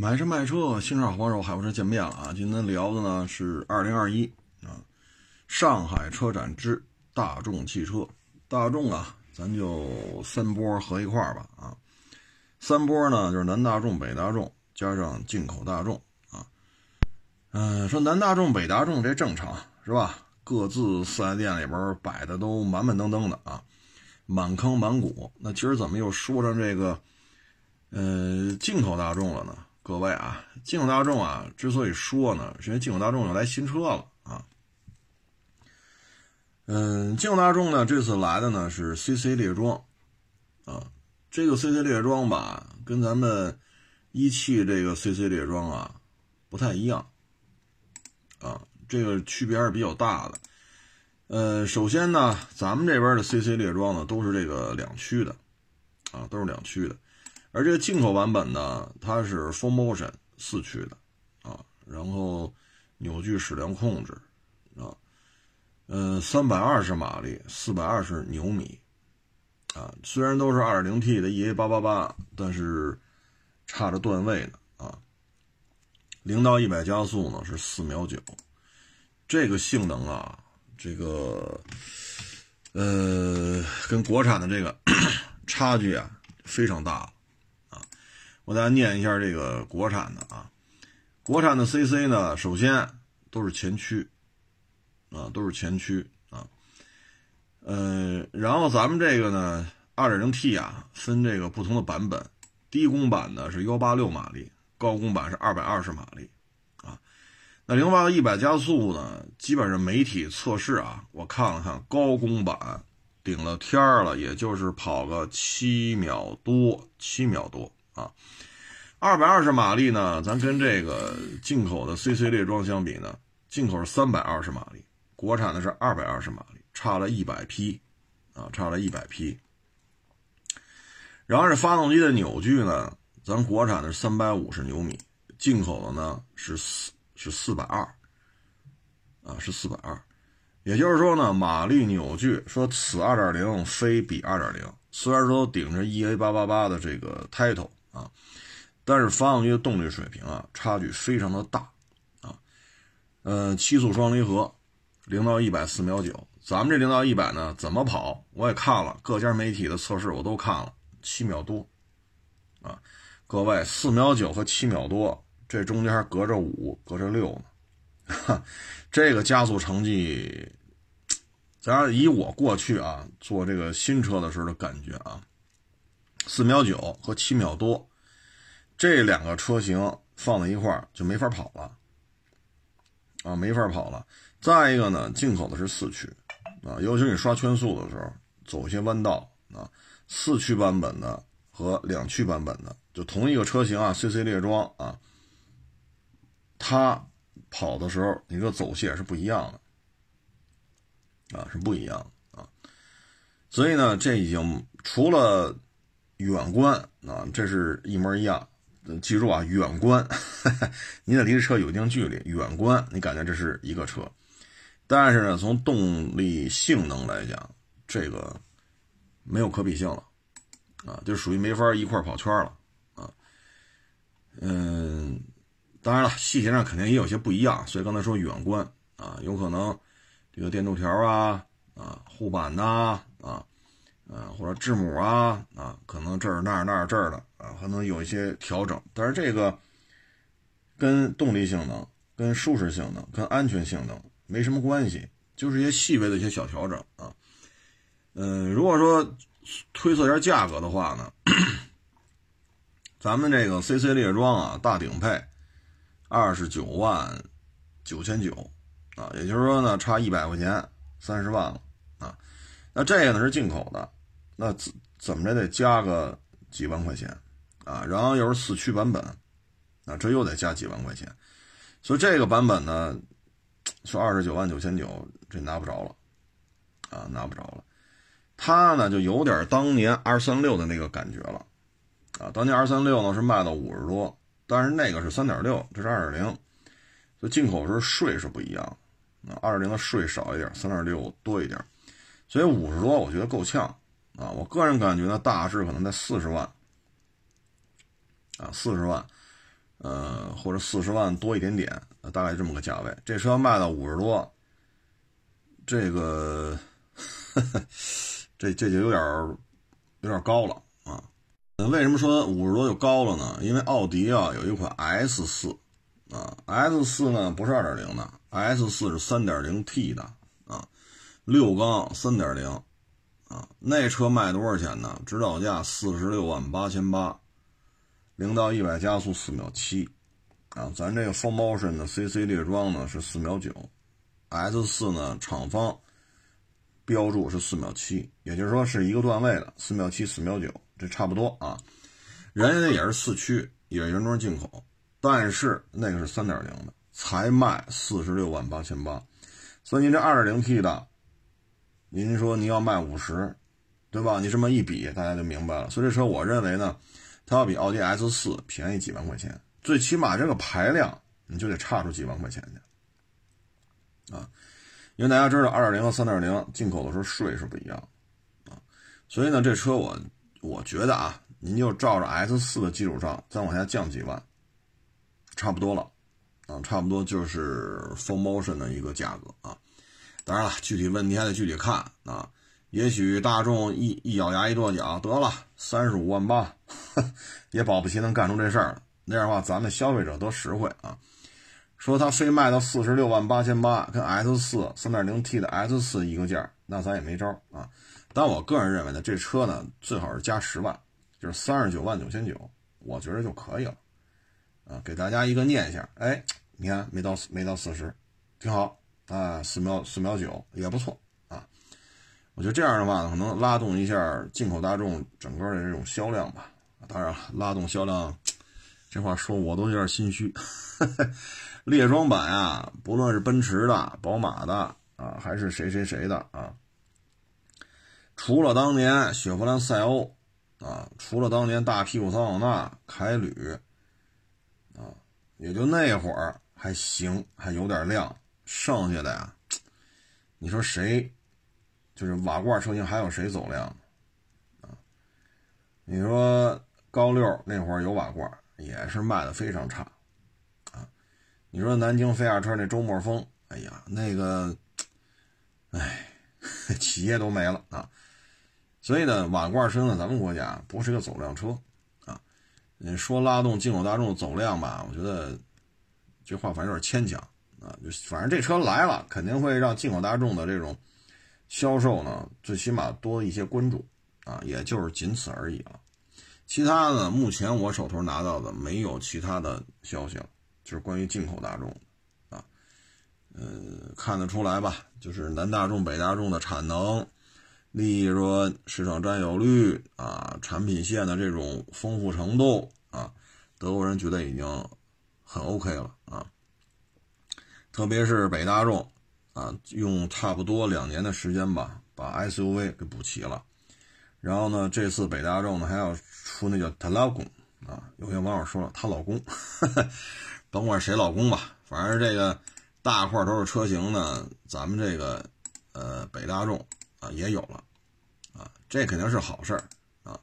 买车卖车，新车好帮手，海博车见面了啊！今天聊的呢是二零二一啊，上海车展之大众汽车。大众啊，咱就三波合一块儿吧啊。三波呢就是南大众、北大众加上进口大众啊。嗯，说南大众、北大众这正常是吧？各自四 S 店里边摆的都满满登登的啊，满坑满谷。那今儿怎么又说上这个呃进口大众了呢？各位啊，进口大众啊，之所以说呢，是因为进口大众要来新车了啊。嗯，进口大众呢，这次来的呢是 CC 猎装啊。这个 CC 猎装吧，跟咱们一汽这个 CC 猎装啊不太一样啊，这个区别还是比较大的。呃，首先呢，咱们这边的 CC 猎装呢都是这个两驱的啊，都是两驱的。而这个进口版本呢，它是 Full Motion 四驱的，啊，然后扭矩矢量控制，啊，嗯，三百二十马力，四百二十牛米，啊，虽然都是二点零 T 的 EA 八八八，但是差着段位呢，啊，零到一百加速呢是四秒九，这个性能啊，这个，呃，跟国产的这个 差距啊非常大。我给大家念一下这个国产的啊，国产的 CC 呢，首先都是前驱，啊，都是前驱啊，呃，然后咱们这个呢，2.0T 啊，分这个不同的版本，低功版的是186马力，高功版是220马力，啊，那0八到100加速呢，基本上媒体测试啊，我看了看，高功版顶了天了，也就是跑个七秒多，七秒多。啊，二百二十马力呢？咱跟这个进口的 CC 列装相比呢，进口是三百二十马力，国产的是二百二十马力，差了一百匹，啊，差了一百匹。然后这发动机的扭矩呢，咱国产的是三百五十牛米，进口的呢是四是四百二，啊，是四百二。也就是说呢，马力扭矩说此二点零非彼二点零，虽然说顶着 EA 八八八的这个 title。啊，但是发动机的动力水平啊，差距非常的大，啊，呃，七速双离合，零到一百四秒九，咱们这零到一百呢，怎么跑？我也看了各家媒体的测试，我都看了，七秒多，啊，各位四秒九和七秒多，这中间隔着五，隔着六呢，这个加速成绩，咱以我过去啊做这个新车的时候的感觉啊。四秒九和七秒多，这两个车型放在一块儿就没法跑了，啊，没法跑了。再一个呢，进口的是四驱，啊，尤其你刷圈速的时候，走一些弯道啊，四驱版本的和两驱版本的，就同一个车型啊，CC 猎装啊，它跑的时候，你这走线是不一样的，啊，是不一样的啊。所以呢，这已经除了。远观啊，这是一模一样。记住啊，远观，你得离这车有一定距离。远观，你感觉这是一个车，但是呢，从动力性能来讲，这个没有可比性了啊，就属于没法一块跑圈了啊。嗯，当然了，细节上肯定也有些不一样，所以刚才说远观啊，有可能这个电镀条啊啊，护板呐。啊，啊或者字母啊，啊，可能这儿那儿那儿这儿的啊，还能有一些调整。但是这个跟动力性能、跟舒适性能、跟安全性能没什么关系，就是一些细微的一些小调整啊。嗯，如果说推测一下价格的话呢，咱们这个 CC 猎装啊，大顶配二十九万九千九啊，也就是说呢，差一百块钱，三十万了啊。那这个呢是进口的。那怎怎么着得加个几万块钱啊？然后又是四驱版本，啊，这又得加几万块钱，所以这个版本呢，说二十九万九千九，这拿不着了，啊，拿不着了。它呢就有点当年二三六的那个感觉了，啊，当年二三六呢是卖到五十多，但是那个是三点六，这是二点零，所以进口时候税是不一样，啊，二点零的税少一点，三点六多一点，所以五十多我觉得够呛。啊，我个人感觉呢，大致可能在四十万，啊，四十万。呃，或者四十万多一点点，大概这么个价位。这车卖到五十多，这个 这这就有点有点高了啊。为什么说五十多就高了呢？因为奥迪啊有一款 S 四啊，S 四呢不是二点零的，S 四是三点零 T 的啊，六缸三点零啊，那车卖多少钱呢？指导价四十六万八千八。零到一百加速四秒七，啊，咱这个 Full Motion 的 CC 列装呢是四秒九，S 四呢厂方标注是四秒七，也就是说是一个段位的四秒七、四秒九，这差不多啊。人家也是四驱，也是原装进口，但是那个是三点零的，才卖四十六万八千八，所以您这二点零 T 的，您说您要卖五十，对吧？你这么一比，大家就明白了。所以这车我认为呢。它要比奥迪 S 四便宜几万块钱，最起码这个排量你就得差出几万块钱去啊！因为大家知道，二点零和三点零进口的时候税是不一样啊，所以呢，这车我我觉得啊，您就照着 S 四的基础上再往下降几万，差不多了啊，差不多就是 Full Motion 的一个价格啊。当然了，具体问题还得具体看啊。也许大众一一咬牙一跺脚，得了，三十五万八，也保不齐能干出这事儿。那样的话，咱们消费者得实惠啊。说他非卖到四十六万八千八，跟 S 四三点零 T 的 S 四一个价，那咱也没招啊。但我个人认为呢，这车呢最好是加十万，就是三十九万九千九，我觉得就可以了啊。给大家一个念想，哎，你看没到没到四十，挺好啊，四秒四秒九也不错啊。我觉得这样的话可能拉动一下进口大众整个的这种销量吧。当然，拉动销量，这话说我都有点心虚。猎装版啊，不论是奔驰的、宝马的啊，还是谁谁谁的啊，除了当年雪佛兰赛欧啊，除了当年大屁股桑塔纳、凯旅啊，也就那会儿还行，还有点亮。剩下的呀，你说谁？就是瓦罐车型还有谁走量啊？你说高六那会儿有瓦罐，也是卖的非常差啊。你说南京飞亚车那周末风，哎呀，那个，哎，企业都没了啊。所以呢，瓦罐车呢，咱们国家不是个走量车啊。你说拉动进口大众走量吧，我觉得这话反正有点牵强啊。就反正这车来了，肯定会让进口大众的这种。销售呢，最起码多一些关注啊，也就是仅此而已了。其他的，目前我手头拿到的没有其他的消息了，就是关于进口大众啊。呃，看得出来吧，就是南大众、北大众的产能、利润、市场占有率啊，产品线的这种丰富程度啊，德国人觉得已经很 OK 了。特别是北大众。啊，用差不多两年的时间吧，把 SUV 给补齐了。然后呢，这次北大众呢还要出那叫她老公啊。有些网友说了，她老公，甭管谁老公吧，反正这个大块头的车型呢，咱们这个呃北大众啊也有了啊，这肯定是好事儿啊。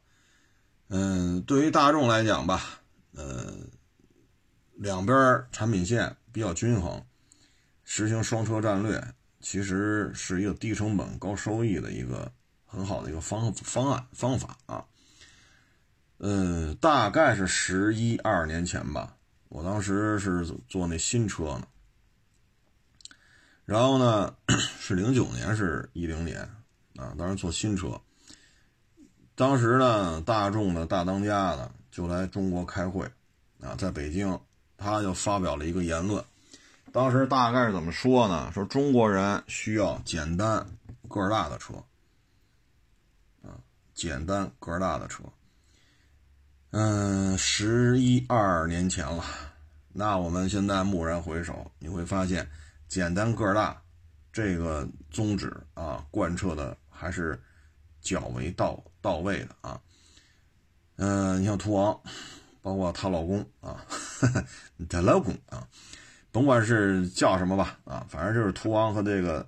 嗯，对于大众来讲吧，呃，两边产品线比较均衡。实行双车战略，其实是一个低成本高收益的一个很好的一个方方案方法啊。呃，大概是十一二年前吧，我当时是做那新车呢。然后呢，是零九年是一零年啊，当时做新车。当时呢，大众的大当家呢就来中国开会啊，在北京，他就发表了一个言论。当时大概是怎么说呢？说中国人需要简单个儿大的车，啊，简单个儿大的车。嗯，十一二年前了，那我们现在蓦然回首，你会发现简单个儿大这个宗旨啊，贯彻的还是较为到到位的啊。嗯，你像途昂，包括她老公啊，她老公啊。甭管是叫什么吧，啊，反正就是途昂和这个，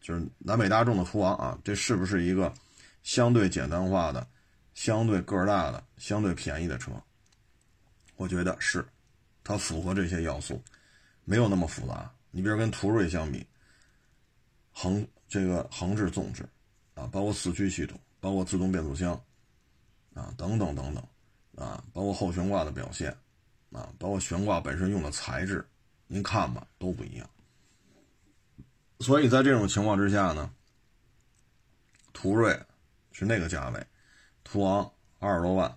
就是南北大众的途昂啊，这是不是一个相对简单化的、相对个儿大的、相对便宜的车？我觉得是，它符合这些要素，没有那么复杂。你比如跟途锐相比，横这个横置纵置，啊，包括四驱系统，包括自动变速箱，啊，等等等等，啊，包括后悬挂的表现，啊，包括悬挂本身用的材质，您看吧，都不一样。所以在这种情况之下呢，途锐是那个价位，途昂二十多万，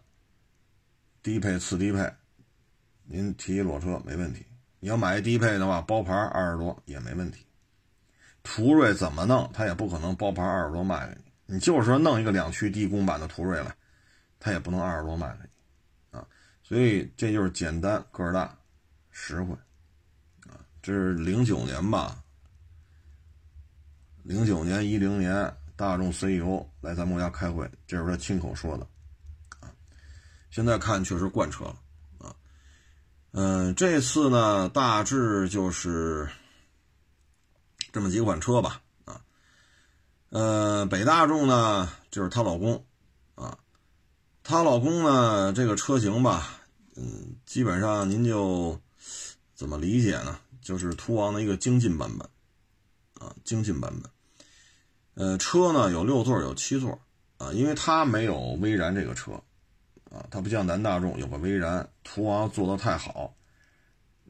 低配次低配，您提裸车没问题。你要买一低配的话，包牌二十多也没问题。途锐怎么弄，他也不可能包牌二十多卖给你。你就是说弄一个两驱低功版的途锐来，他也不能二十多卖给你啊。所以这就是简单个儿大，实惠。这是零九年吧？零九年一零年，大众 CEO 来咱们国家开会，这是他亲口说的啊。现在看确实惯车了。嗯，这次呢，大致就是这么几款车吧，啊，呃，北大众呢，就是她老公，啊，她老公呢，这个车型吧，嗯，基本上您就怎么理解呢？就是途昂的一个精进版本，啊，精进版本，呃，车呢有六座有七座，啊，因为它没有威然这个车。啊，它不像南大众有个威然，途昂做的太好，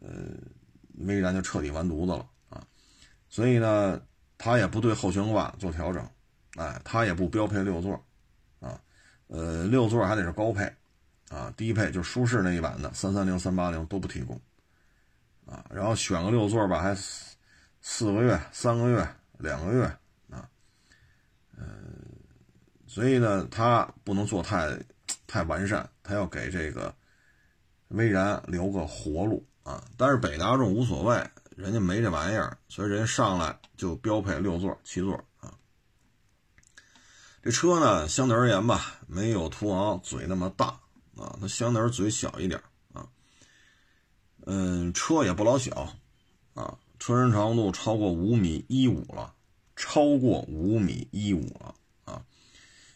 呃，威然就彻底完犊子了啊。所以呢，它也不对后悬挂做调整，哎，它也不标配六座，啊，呃，六座还得是高配，啊，低配就舒适那一版的三三零、三八零都不提供，啊，然后选个六座吧，还四个月、三个月、两个月，啊，嗯，所以呢，它不能做太。太完善，他要给这个威然留个活路啊！但是北大众无所谓，人家没这玩意儿，所以人家上来就标配六座、七座啊。这车呢，相对而言吧，没有途昂嘴那么大啊，它相对而嘴小一点。嗯，车也不老小啊，车身长度超过五米一五了，超过五米一五了啊。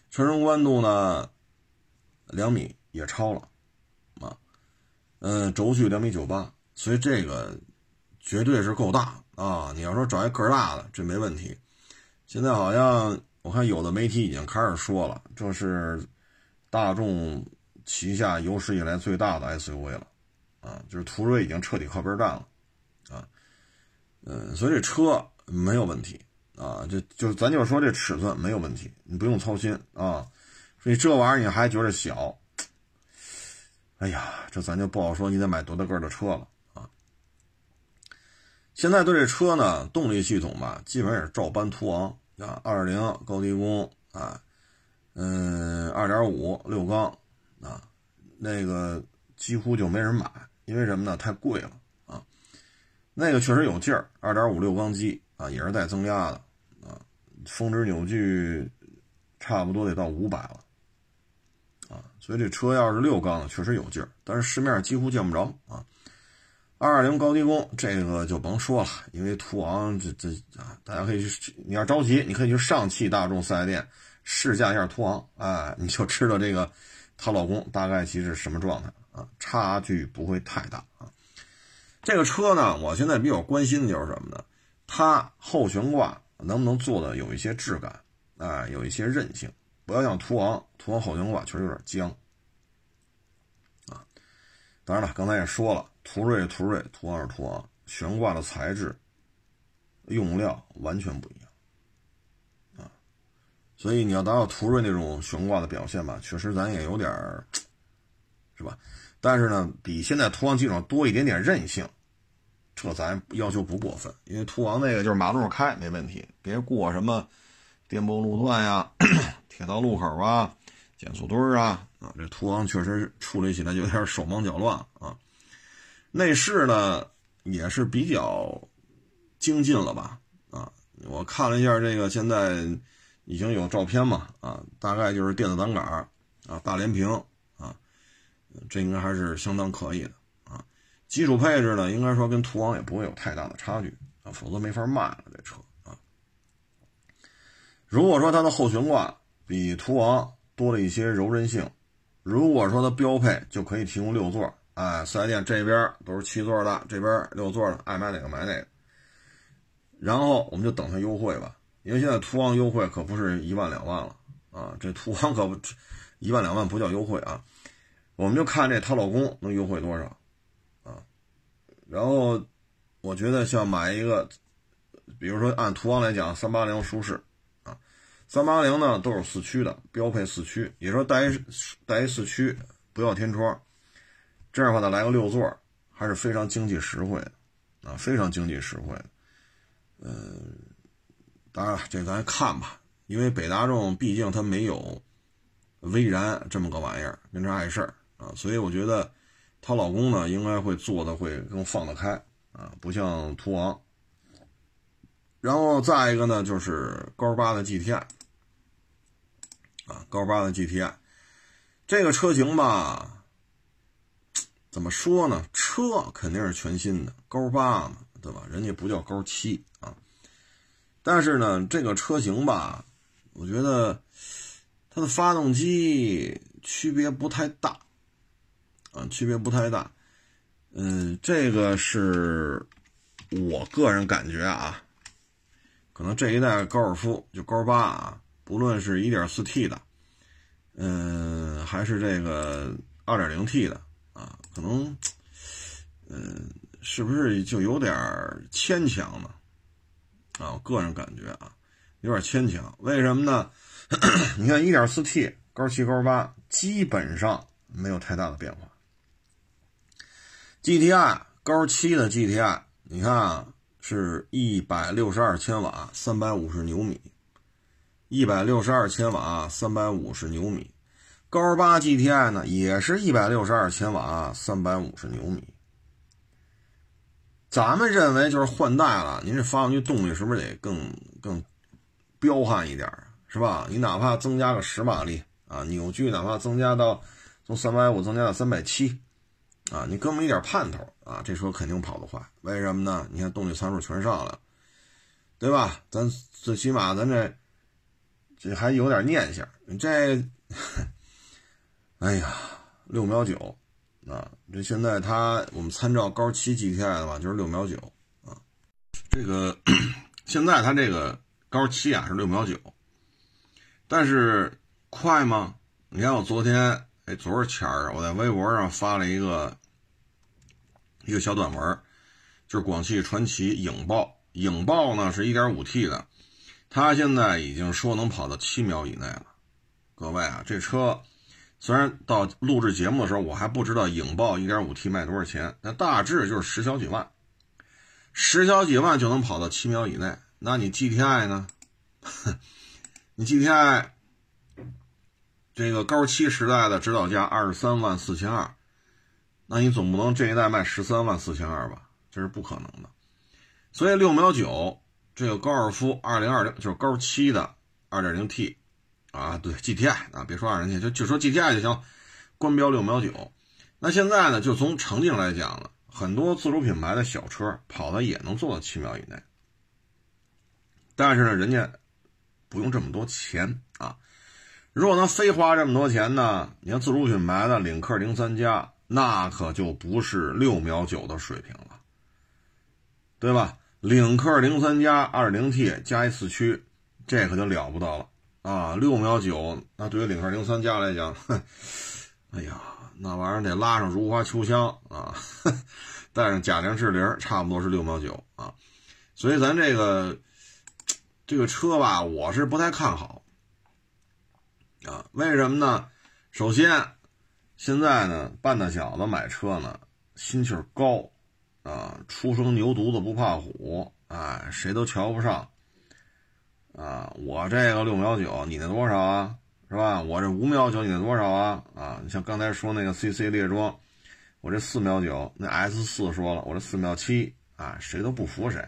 车身宽度呢？两米也超了，啊，嗯，轴距两米九八，所以这个绝对是够大啊！你要说找一个儿大的，这没问题。现在好像我看有的媒体已经开始说了，这是大众旗下有史以来最大的 SUV 了，啊，就是途锐已经彻底靠边站了，啊，嗯，所以这车没有问题啊，就就咱就说这尺寸没有问题，你不用操心啊。所以这玩意儿你还觉得小？哎呀，这咱就不好说，你得买多大个的车了啊！现在对这车呢，动力系统吧，基本上也是照搬途昂啊，二点零高低功啊，嗯，二点五六缸啊，那个几乎就没人买，因为什么呢？太贵了啊！那个确实有劲儿，二点五六缸机啊，也是带增压的啊，峰值扭矩差不多得到五百了啊。所以这车要是六缸的，确实有劲儿，但是市面几乎见不着啊。二二零高低功这个就甭说了，因为途昂这这啊，大家可以去，你要着急，你可以去上汽大众四 S 店试驾一下途昂，哎，你就知道这个她老公大概其实什么状态啊，差距不会太大啊。这个车呢，我现在比较关心的就是什么呢？它后悬挂能不能做的有一些质感，哎，有一些韧性。不要像途昂，途昂后悬挂确实有点僵啊。当然了，刚才也说了，途锐途锐，途昂是途昂，悬挂的材质、用料完全不一样啊。所以你要达到途锐那种悬挂的表现吧，确实咱也有点儿，是吧？但是呢，比现在途昂基础上多一点点韧性，这咱要求不过分。因为途昂那个就是马路上开没问题，别过什么颠簸路段呀。铁道路口啊，减速墩儿啊，啊，这途昂确实处理起来就有点手忙脚乱啊。内饰呢也是比较精进了吧？啊，我看了一下这个，现在已经有照片嘛？啊，大概就是电子挡杆啊，大连屏，这应该还是相当可以的啊。基础配置呢，应该说跟途昂也不会有太大的差距啊，否则没法卖了这车啊。如果说它的后悬挂，比途昂多了一些柔韧性。如果说它标配就可以提供六座，哎，四 S 店这边都是七座的，这边六座的，爱买哪个买哪个。然后我们就等它优惠吧，因为现在途昂优惠可不是一万两万了啊，这途昂可不一万两万不叫优惠啊，我们就看这她老公能优惠多少啊。然后我觉得像买一个，比如说按途昂来讲，三八零舒适啊，三八零呢都是四驱的，标配四驱，也说带一带一四驱，不要天窗，这样的话呢来个六座，还是非常经济实惠的啊，非常经济实惠的。嗯，当然了，这咱看吧，因为北大众毕竟它没有威然这么个玩意儿，跟这碍事儿啊，所以我觉得她老公呢应该会做的会更放得开啊，不像途昂。然后再一个呢，就是高八的 GTI 啊，高八的 GTI 这个车型吧，怎么说呢？车肯定是全新的，高八嘛，对吧？人家不叫高七啊。但是呢，这个车型吧，我觉得它的发动机区别不太大，啊，区别不太大。嗯，这个是我个人感觉啊，可能这一代高尔夫就高八啊，不论是一点四 T 的，嗯，还是这个二点零 T 的啊，可能，嗯，是不是就有点牵强呢？啊，我个人感觉啊，有点牵强。为什么呢？你看，1.4T 高七高八基本上没有太大的变化。GTI 高七的 GTI，你看啊，是一百六十二千瓦，三百五十牛米。一百六十二千瓦，三百五十牛米。高八 GTI 呢，也是一百六十二千瓦，三百五十牛米。咱们认为就是换代了，您这发动机动力是不是得更更彪悍一点是吧？你哪怕增加个十马力啊，扭矩哪怕增加到从三百五增加到三百七啊，你给我们一点盼头啊，这车肯定跑得快。为什么呢？你看动力参数全上了，对吧？咱最起码咱这这还有点念想。你这，哎呀，六秒九。啊，这现在它我们参照高七 GTI 的话，就是六秒九啊。这个现在它这个高七啊是六秒九，但是快吗？你看我昨天哎，昨儿前儿我在微博上发了一个一个小短文，就是广汽传祺影豹，影豹呢是一点五 T 的，它现在已经说能跑到七秒以内了。各位啊，这车。虽然到录制节目的时候，我还不知道影豹 1.5T 卖多少钱，但大致就是十小几万，十小几万就能跑到七秒以内。那你 GTI 呢？你 GTI 这个高七时代的指导价二十三万四千二，那你总不能这一代卖十三万四千二吧？这是不可能的。所以六秒九这个高尔夫2020就是高七的 2.0T。啊，对，GTI 啊，别说二零 T，就就说 GTI 就行，官标六秒九。那现在呢，就从成绩来讲呢，很多自主品牌的小车跑的也能做到七秒以内。但是呢，人家不用这么多钱。如果能非花这么多钱呢，你看自主品牌的领克零三加，那可就不是六秒九的水平了，对吧？领克零三加二零 T 加一四驱，这可就了不得了。啊，六秒九，那对于领克零三加来讲，哎呀，那玩意儿得拉上如花秋香啊，带上贾玲、志玲，差不多是六秒九啊。所以咱这个这个车吧，我是不太看好啊。为什么呢？首先，现在呢，半大小子买车呢，心气儿高啊，初生牛犊子不怕虎，哎，谁都瞧不上。啊，我这个六秒九，你那多少啊？是吧？我这五秒九，你那多少啊？啊，你像刚才说那个 CC 猎装，我这四秒九，那 S 四说了，我这四秒七，啊，谁都不服谁，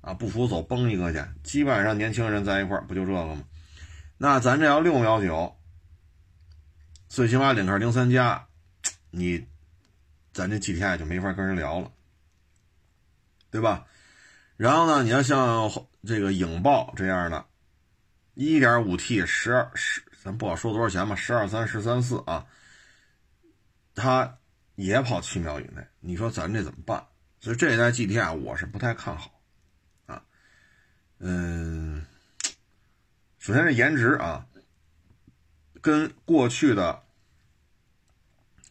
啊，不服走崩一个去。基本上年轻人在一块儿不就这个吗？那咱这要六秒九，最起码领克零三加，你，咱这 GTI 就没法跟人聊了，对吧？然后呢，你要像这个影豹这样的，1.5T 十二十，咱不好说多少钱吧，十二三十三四啊，它也跑七秒以内，你说咱这怎么办？所以这一代 GTI 我是不太看好，啊，嗯，首先是颜值啊，跟过去的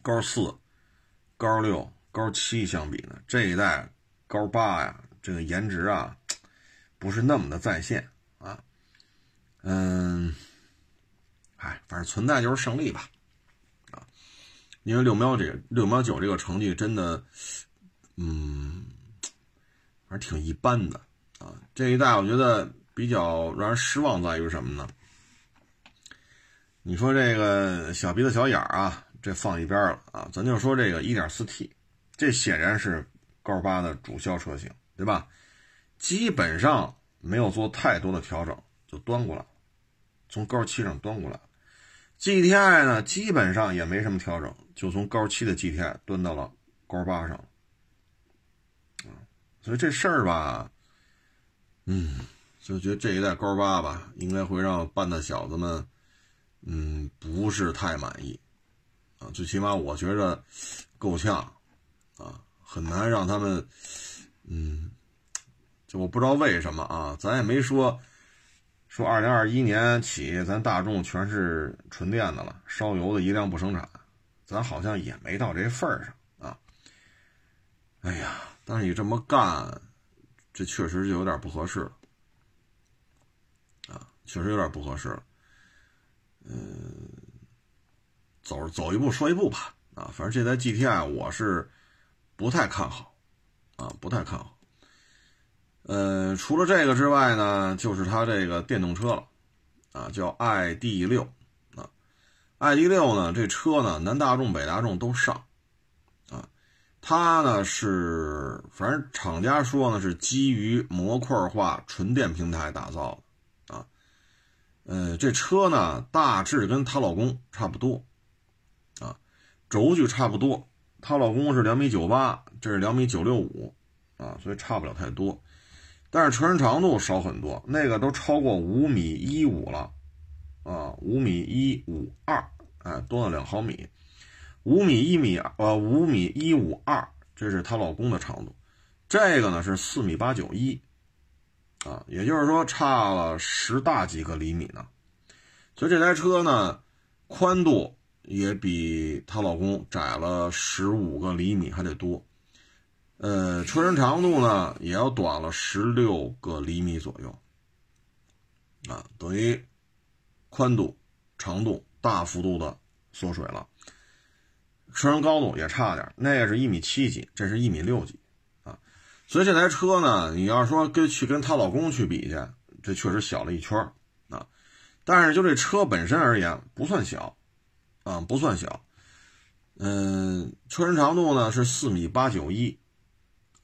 高四、高六、高七相比呢，这一代高八呀，这个颜值啊，不是那么的在线啊，嗯，哎，反正存在就是胜利吧，啊，因为六秒这六秒九这个成绩真的。嗯，反正挺一般的啊。这一代我觉得比较让人失望在于什么呢？你说这个小鼻子小眼儿啊，这放一边了啊，咱就说这个 1.4T，这显然是高八的主销车型，对吧？基本上没有做太多的调整，就端过来了，从高七上端过来了。GTI 呢，基本上也没什么调整，就从高七的 GTI 端到了高八上了。所以这事儿吧，嗯，就觉得这一代高八吧，应该会让半大小子们，嗯，不是太满意，啊，最起码我觉着够呛，啊，很难让他们，嗯，就我不知道为什么啊，咱也没说，说二零二一年起咱大众全是纯电的了，烧油的一辆不生产，咱好像也没到这份儿上啊，哎呀。但是你这么干，这确实就有点不合适了，确实有点不合适了。嗯，走走一步说一步吧，啊，反正这台 GTI 我是不太看好，啊，不太看好。呃，除了这个之外呢，就是它这个电动车了，啊，叫 ID 六，啊，ID 六呢，这车呢，南大众、北大众都上。啊它呢是，反正厂家说呢是基于模块化纯电平台打造的，呃，这车呢大致跟她老公差不多，啊，轴距差不多，她老公是两米九八，这是两米九六五，啊，所以差不了太多，但是车身长度少很多，那个都超过五米一五了，啊，五米一五二，哎，多了两毫米。五米一米呃五米一五二，这是她老公的长度，这个呢是四米八九一，啊，也就是说差了十大几个厘米呢。所以这台车呢，宽度也比她老公窄了十五个厘米还得多，呃，车身长度呢也要短了十六个厘米左右，啊，等于宽度、长度大幅度的缩水了。车身高度也差点，那个是一米七几，这是一米六几，所以这台车呢，你要说跟去跟她老公去比去，这确实小了一圈啊。但是就这车本身而言，不算小，啊，不算小。嗯，车身长度呢是四米八九一，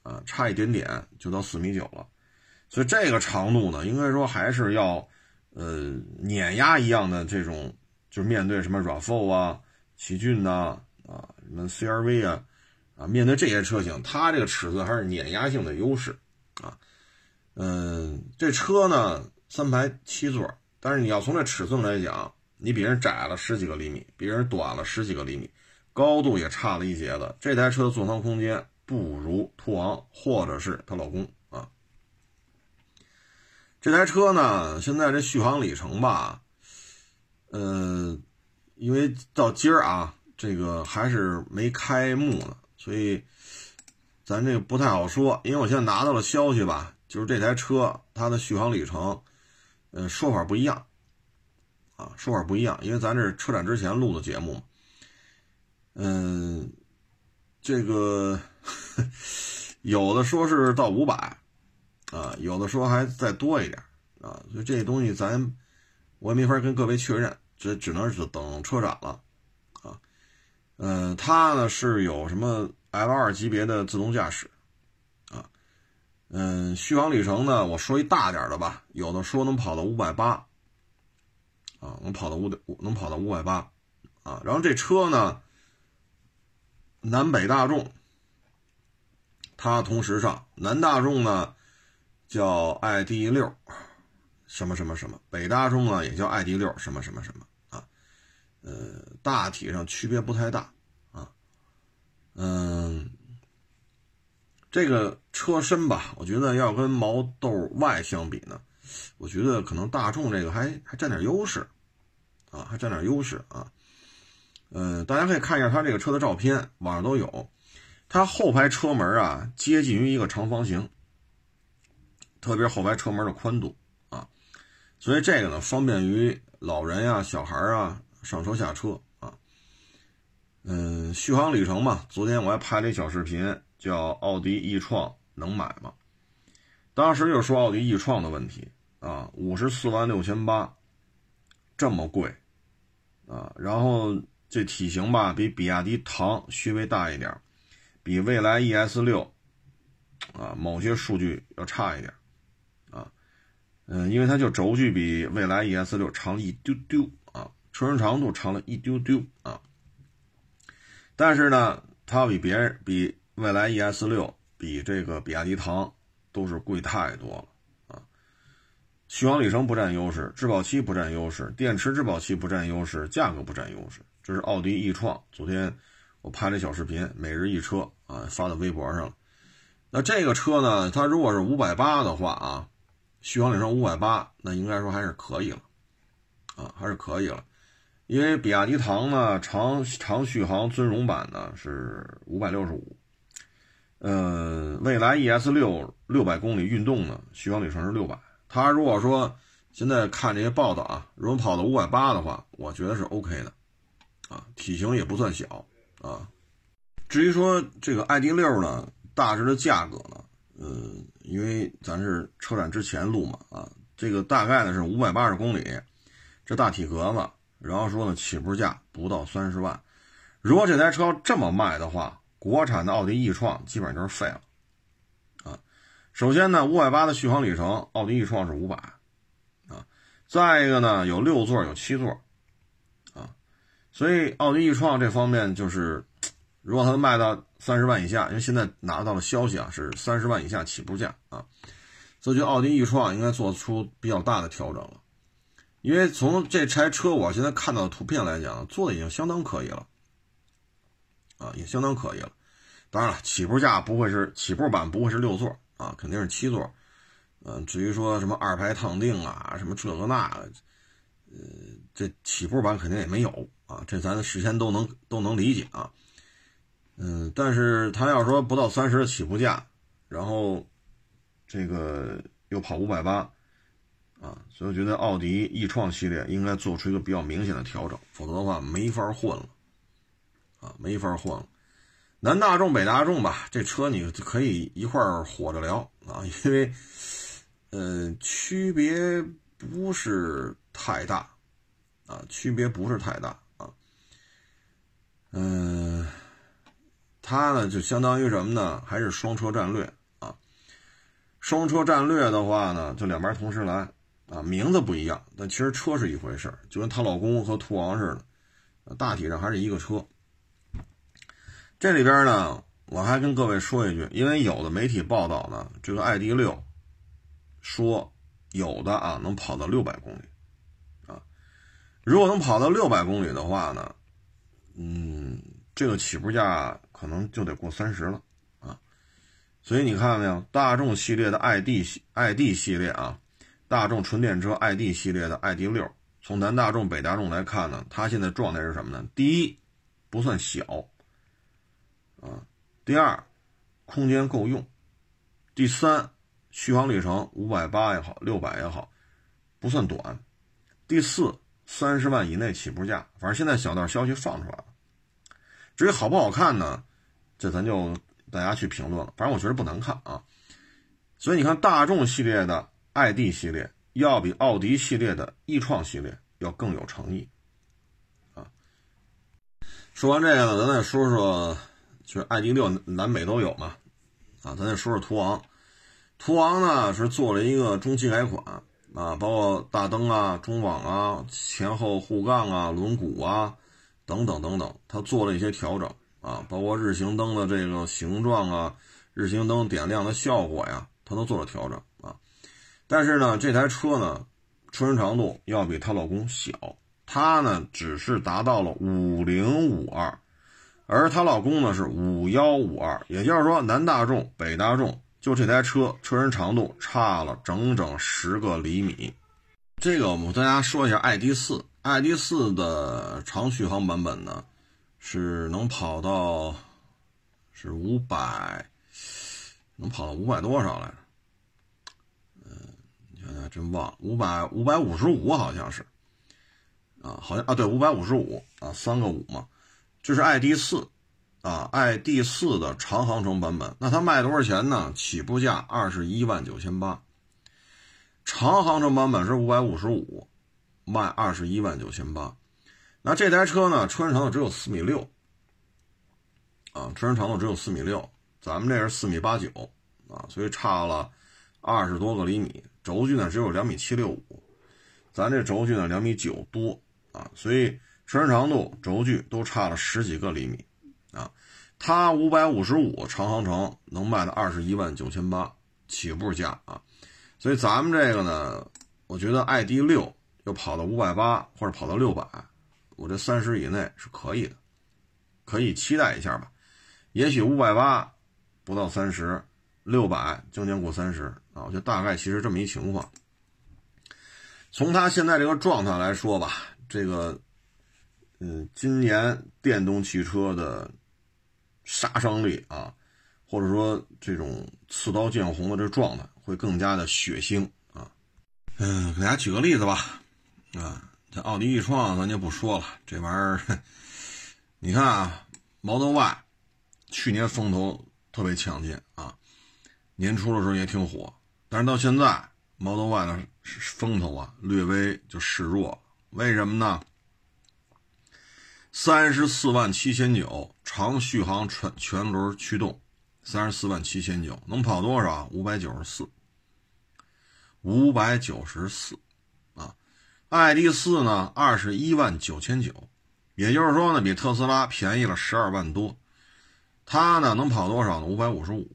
啊，差一点点就到四米九了。所以这个长度呢，应该说还是要，呃，碾压一样的这种，就是面对什么 RAV4 啊、奇骏呐。啊，什么 CRV 啊，啊，面对这些车型，它这个尺寸还是碾压性的优势啊。嗯，这车呢三排七座，但是你要从这尺寸来讲，你比人窄了十几个厘米，比人短了十几个厘米，高度也差了一截子。这台车的座舱空间不如途昂或者是她老公啊。这台车呢，现在这续航里程吧，呃，因为到今儿啊。这个还是没开幕呢，所以咱这个不太好说。因为我现在拿到了消息吧，就是这台车它的续航里程，呃，说法不一样，啊，说法不一样。因为咱这是车展之前录的节目，嗯，这个 有的说是到五百，啊，有的说还再多一点，啊，所以这东西咱我也没法跟各位确认，这只能是等车展了。嗯，它呢是有什么 L 二级别的自动驾驶，啊，嗯，续航里程呢，我说一大点的吧，有的说能跑到五百八，啊，能跑到五五能跑到五百八，啊，然后这车呢，南北大众，它同时上，南大众呢叫 ID 六，什么什么什么，北大众呢也叫 ID 六什么什么什么。呃，大体上区别不太大，啊，嗯，这个车身吧，我觉得要跟毛豆 Y 相比呢，我觉得可能大众这个还还占点优势，啊，还占点优势啊。嗯，大家可以看一下它这个车的照片，网上都有。它后排车门啊，接近于一个长方形，特别是后排车门的宽度啊，所以这个呢，方便于老人呀、小孩啊上车下车啊。嗯，续航里程嘛，昨天我还拍了一小视频，叫奥迪 e 创能买吗？当时就说奥迪 e 创的问题啊，五十四万六千八，这么贵啊，然后。这体型吧，比比亚迪唐稍微大一点，比蔚来 ES 六啊某些数据要差一点啊，嗯，因为它就轴距比蔚来 ES 六长一丢丢，车身长度长了一丢丢啊，但是呢，它比别人比蔚来 ES 六比这个比亚迪唐都是贵太多了啊，续航里程不占优势，质保期不占优势，电池质保期不占优势，价格不占优势。这是奥迪 e 创，昨天我拍了小视频，每日一车啊，发到微博上了。那这个车呢，它如果是五百八的话啊，续航里程五百八，那应该说还是可以了，啊，还是可以了。因为比亚迪唐呢，长长续航尊荣版呢是五百六十五，呃，蔚来 ES 六六百公里运动呢，续航里程是六百。它如果说现在看这些报道啊，如果跑到五百八的话，我觉得是 OK 的。啊，体型也不算小啊。至于说这个 ID 六呢，大致的价格呢，嗯，因为咱是车展之前录嘛，啊，这个大概呢是五百八十公里，这大体格子，然后说呢起步价不到三十万。如果这台车这么卖的话，国产的奥迪 e 创基本上就是废了啊。首先呢，五百八的续航里程，奥迪 e 创是五百啊。再一个呢，有六座有七座啊。所以奥迪 e 创这方面就是，如果它卖到三十万以下，因为现在拿到了消息啊，是三十万以下起步价啊，所以就奥迪 e 创应该做出比较大的调整了。因为从这台车我现在看到的图片来讲，做的已经相当可以了，啊，也相当可以了。当然了，起步价不会是起步版不会是六座啊，肯定是七座。嗯，至于说什么二排烫定啊，什么这个那个，呃，这起步版肯定也没有。啊，这咱事先都能都能理解啊，嗯，但是他要说不到三十的起步价，然后这个又跑五百八，啊，所以我觉得奥迪 e 创系列应该做出一个比较明显的调整，否则的话没法混了，啊，没法混了。南大众北大众吧，这车你可以一块儿火着聊啊，因为，呃，区别不是太大，啊，区别不是太大啊。嗯，它呢就相当于什么呢？还是双车战略啊？双车战略的话呢，就两边同时来啊，名字不一样，但其实车是一回事就跟她老公和途昂似的，大体上还是一个车。这里边呢，我还跟各位说一句，因为有的媒体报道呢，这个 ID 六说有的啊能跑到六百公里啊，如果能跑到六百公里的话呢？嗯，这个起步价可能就得过三十了啊，所以你看到没有？大众系列的 ID 系 ID 系列啊，大众纯电车 ID 系列的 ID 六，从南大众北大众来看呢，它现在状态是什么呢？第一，不算小啊；第二，空间够用；第三，续航里程五百八也好，六百也好，不算短；第四。三十万以内起步价，反正现在小道消息放出来了。至于好不好看呢？这咱就大家去评论了。反正我觉得不难看啊。所以你看，大众系列的 ID 系列要比奥迪系列的 e 创系列要更有诚意啊。说完这个呢，咱再说说，就是 ID 六南北都有嘛啊。咱再说说途昂，途昂呢是做了一个中期改款。啊，包括大灯啊、中网啊、前后护杠啊、轮毂啊等等等等，它做了一些调整啊，包括日行灯的这个形状啊、日行灯点亮的效果呀，它都做了调整。但是呢，这台车呢，车身长度要比她老公小，她呢只是达到了五零五二，而她老公呢是五幺五二，也就是说南大众北大众就这台车车身长度差了整整十个厘米。这个我们大家说一下，ID 四，ID 四的长续航版本呢是能跑到是五百，能跑到五百多少来着？真忘了，五百五百五十五好像是。啊，好像啊，对，五百五十五啊，三个五嘛，这是 ID 四啊，ID 四的长航程版本，那它卖多少钱呢？起步价二十一万九千八，长航程版本是五百五十五，卖二十一万九千八。那这台车呢，车身长度只有四米六啊，车身长度只有四米六，咱们这是四米八九啊，所以差了二十多个厘米。轴距呢只有两米七六五，咱这轴距呢两米九多。啊，所以车身长度、轴距都差了十几个厘米，啊，它五百五十五长航程能卖到二十一万九千八起步价啊，所以咱们这个呢，我觉得 ID 六要跑到五百八或者跑到六百，我这三十以内是可以的，可以期待一下吧，也许五百八不到三十，六百将近过三十啊，我觉得大概其实这么一情况，从他现在这个状态来说吧。这个，嗯，今年电动汽车的杀伤力啊，或者说这种刺刀见红的这状态会更加的血腥啊。嗯，给大家举个例子吧，啊，这奥迪 e 创咱就不说了，这玩意儿，你看啊，Model Y 去年风头特别强劲啊，年初的时候也挺火，但是到现在 Model Y 的风头啊略微就示弱。为什么呢？三十四万七千九长续航全全轮驱动，三十四万七千九能跑多少？五百九十四，五百九十四啊！ID 四呢？二十一万九千九，也就是说呢，比特斯拉便宜了十二万多。它呢能跑多少呢？五百五十五，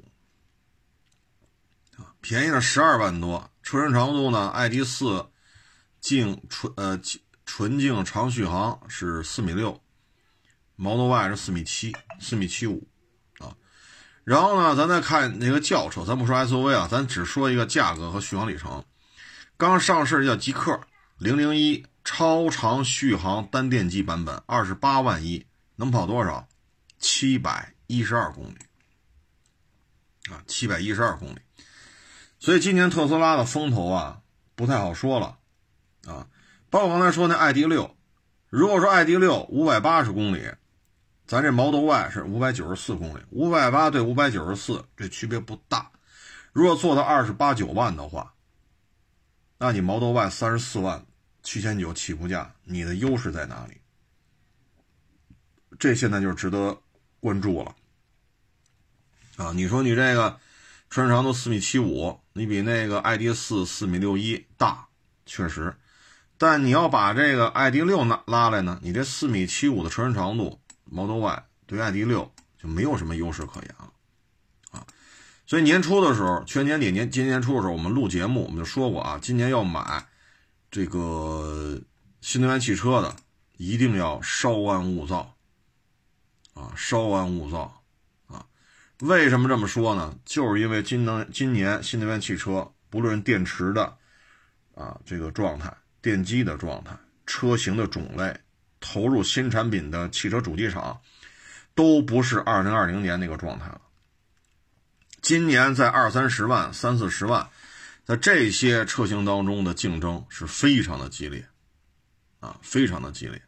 便宜了十二万多。车身长度呢？ID 四净纯呃。纯净长续航是四米六，Model Y 是四米七，四米七五啊。然后呢，咱再看那个轿车，咱不说 SUV 啊，咱只说一个价格和续航里程。刚上市叫极客零零一超长续航单电机版本，二十八万一，能跑多少？七百一十二公里啊，七百一十二公里。所以今年特斯拉的风头啊，不太好说了啊。包括刚才说那 ID 六，如果说 ID 六五百八十公里，咱这 Model Y 是五百九十四公里，五百八对五百九十四这区别不大。如果做到二十八九万的话，那你 Model Y 三十四万七千九起步价，你的优势在哪里？这现在就值得关注了。啊，你说你这个车身长度四米七五，你比那个 ID 四四米六一大，确实。但你要把这个 ID 六拉拉来呢，你这四米七五的车身长度，Model Y 对 ID 六就没有什么优势可言了，啊，所以年初的时候，去年年底年今年初的时候，我们录节目我们就说过啊，今年要买这个新能源汽车的，一定要稍安勿躁，啊，稍安勿躁，为什么这么说呢？就是因为今能今年新能源汽车不论电池的啊这个状态。电机的状态、车型的种类、投入新产品的汽车主机厂，都不是二零二零年那个状态了。今年在二三十万、三四十万，在这些车型当中的竞争是非常的激烈，啊，非常的激烈。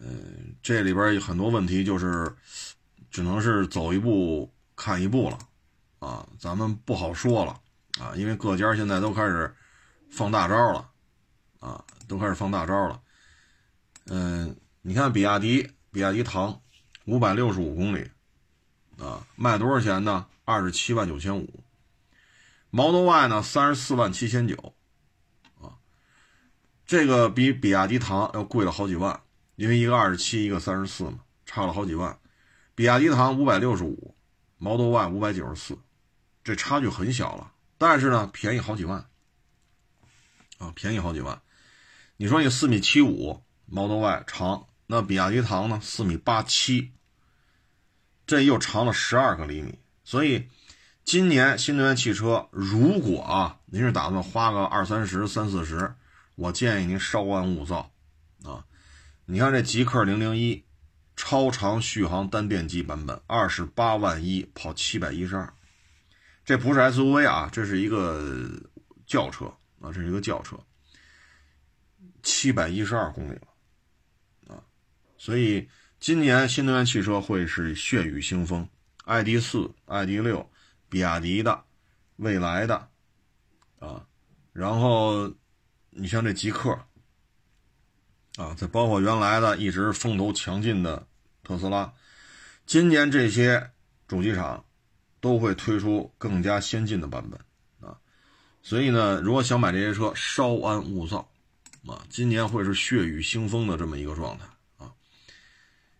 嗯，这里边有很多问题，就是只能是走一步看一步了，啊，咱们不好说了，啊，因为各家现在都开始放大招了。啊，都开始放大招了。嗯，你看比亚迪，比亚迪唐，五百六十五公里，啊，卖多少钱呢？二十七万九千五。Model Y 呢，三十四万七千九，啊，这个比比亚迪唐要贵了好几万，因为一个二十七，一个三十四嘛，差了好几万。比亚迪唐五百六十五，Model Y 五百九十四，这差距很小了，但是呢，便宜好几万，啊，便宜好几万。你说你四米七五 Model Y 长，那比亚迪唐呢？四米八七这又长了十二个厘米。所以，今年新能源汽车如果啊，您是打算花个二三十、三四十，我建议您稍安勿躁啊。你看这极氪零零一超长续航单电机版本，二十八万一跑七百一十二，这不是 SUV 啊，这是一个轿车啊，这是一个轿车，七百一十二公里了啊，所以今年新能源汽车会是血雨腥风。ID 四、ID 六，比亚迪的、蔚来的，啊，然后你像这极客，啊，再包括原来的一直风头强劲的特斯拉，今年这些主机厂都会推出更加先进的版本，啊，所以呢，如果想买这些车，稍安勿躁，啊，今年会是血雨腥风的这么一个状态，啊，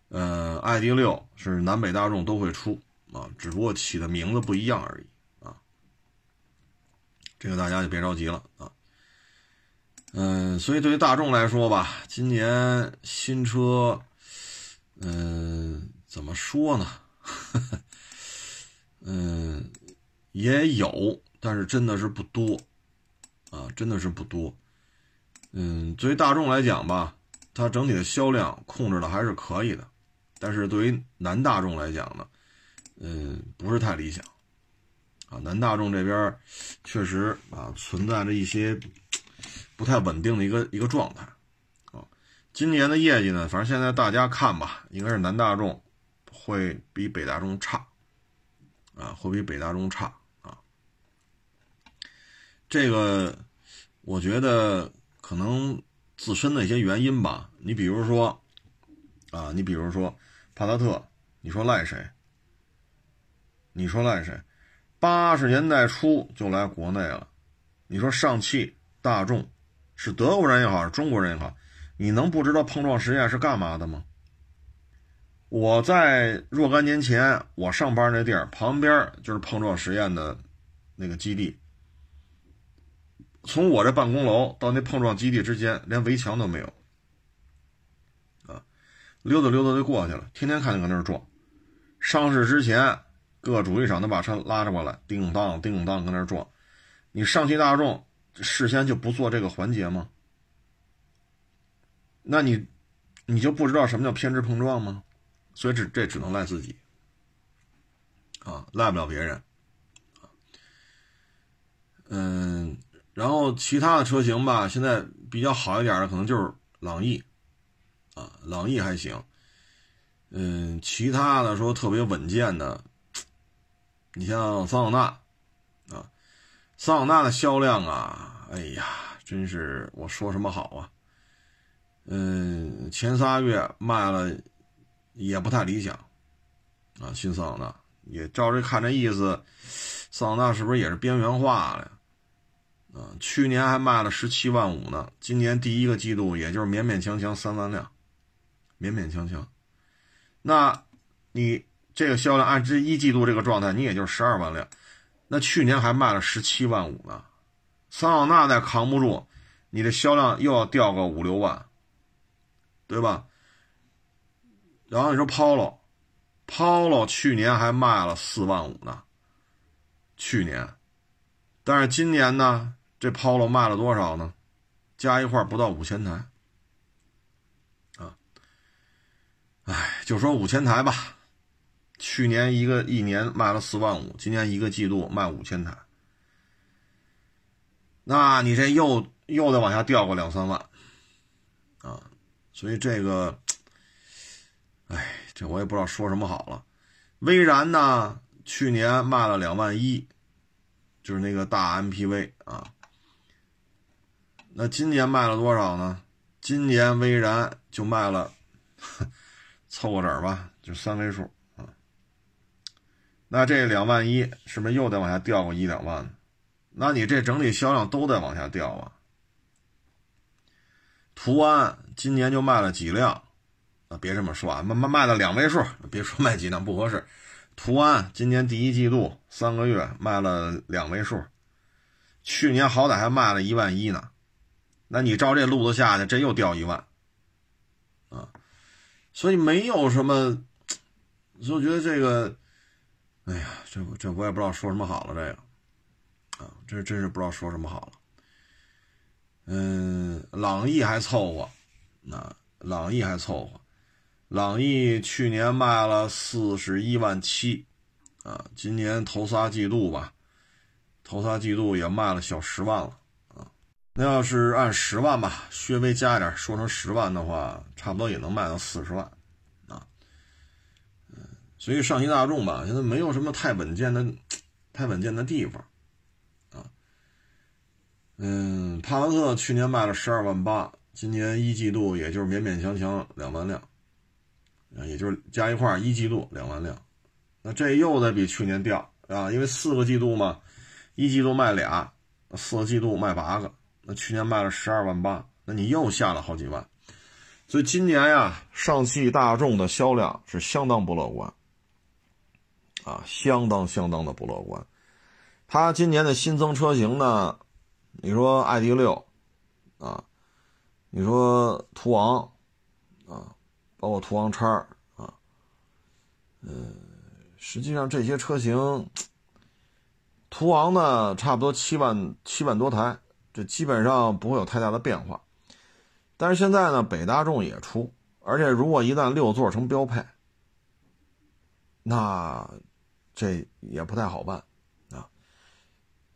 呃，ID 六是南北大众都会出。啊，只不过起的名字不一样而已啊，这个大家就别着急了啊。嗯，所以对于大众来说吧，今年新车，嗯，怎么说呢？嗯，也有，但是真的是不多啊，真的是不多。嗯，对于大众来讲吧，它整体的销量控制的还是可以的，但是对于南大众来讲呢？嗯，不是太理想，啊，南大众这边确实啊存在着一些不太稳定的一个一个状态，今年的业绩呢，反正现在大家看吧，应该是南大众会比北大众差，啊，会比北大众差啊，这个我觉得可能自身的一些原因吧，你比如说，啊，你比如说帕萨特，你说赖谁？你说赖谁？八十年代初就来国内了。你说上汽大众是德国人也好，是中国人也好，你能不知道碰撞实验是干嘛的吗？我在若干年前我上班那地儿旁边就是碰撞实验的那个基地。从我这办公楼到那碰撞基地之间连围墙都没有，啊，溜达溜达就过去了，天天看见搁那儿撞。上市之前。各主机厂都把车拉着过来，叮当叮当搁那撞，你上汽大众事先就不做这个环节吗？那你你就不知道什么叫偏执碰撞吗？所以这这只能赖自己啊，赖不了别人嗯，然后其他的车型吧，现在比较好一点的可能就是朗逸啊，朗逸还行。嗯，其他的说特别稳健的。你像桑塔纳，啊，桑塔纳的销量啊，哎呀，真是我说什么好啊？嗯，前仨月卖了也不太理想，啊，新桑塔纳也照这看这意思，桑塔纳是不是也是边缘化了呀？啊，去年还卖了十七万五呢，今年第一个季度也就是勉勉强强三万辆，勉勉强强，那你？这个销量按这一季度这个状态，你也就十二万辆，那去年还卖了十七万五呢。桑塔纳再扛不住，你的销量又要掉个五六万，对吧？然后你说 Polo，Polo 去年还卖了四万五呢，去年，但是今年呢，这 Polo 卖了多少呢？加一块不到五千台，啊，哎，就说五千台吧。去年一个一年卖了四万五，今年一个季度卖五千台，那你这又又得往下掉个两三万，所以这个，哎，这我也不知道说什么好了。威然呢，去年卖了两万一，就是那个大 MPV 啊，那今年卖了多少呢？今年威然就卖了，凑个整吧，就三位数啊。那这两万一是不是又得往下掉个一两万？那你这整体销量都得往下掉啊。途安今年就卖了几辆？啊，别这么说啊，卖卖卖了两位数，别说卖几辆不合适。途安今年第一季度三个月卖了两位数，去年好歹还卖了一万一呢。那你照这路子下去，这又掉一万啊。所以没有什么。所以我觉得这个，哎呀，这这我也不知道说什么好了，这个，啊，这真是不知道说什么好了。嗯，朗逸还凑合，那朗逸还凑合，朗逸去年卖了四十一万七，啊，今年头仨季度吧，头仨季度也卖了小十万了，啊，那要是按十万吧，稍微加一点，说成十万的话，差不多也能卖到四十万。啊。所以上汽大众吧，现在没有什么太稳健的、太稳健的地方，啊，嗯，帕萨特去年卖了十二万八，今年一季度也就是勉勉强强两万辆，啊，也就是加一块一季度两万辆，那这又得比去年掉啊，因为四个季度嘛，一季度卖俩，四个季度卖八个，那去年卖了十二万八，那你又下了好几万，所以今年呀，上汽大众的销量是相当不乐观。啊，相当相当的不乐观。它今年的新增车型呢？你说 ID 六啊，你说途昂啊，包括途昂叉啊，嗯，实际上这些车型，途昂呢差不多七万七万多台，这基本上不会有太大的变化。但是现在呢，北大众也出，而且如果一旦六座成标配，那。这也不太好办，啊，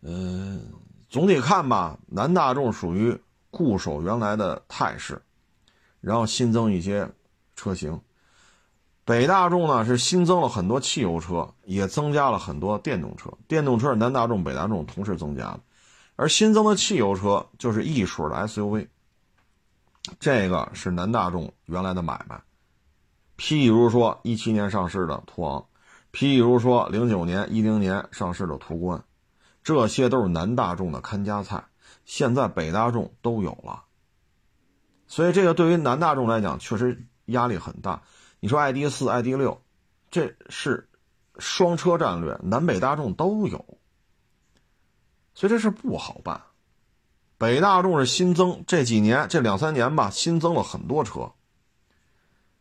嗯，总体看吧，南大众属于固守原来的态势，然后新增一些车型，北大众呢是新增了很多汽油车，也增加了很多电动车，电动车是南大众、北大众同时增加的，而新增的汽油车就是 E 数的 SUV，这个是南大众原来的买卖，譬如说一七年上市的途昂。譬如说，零九年、一零年上市的途观，这些都是南大众的看家菜。现在北大众都有了，所以这个对于南大众来讲，确实压力很大。你说 ID 四、ID 六，这是双车战略，南北大众都有，所以这事不好办。北大众是新增这几年这两三年吧，新增了很多车。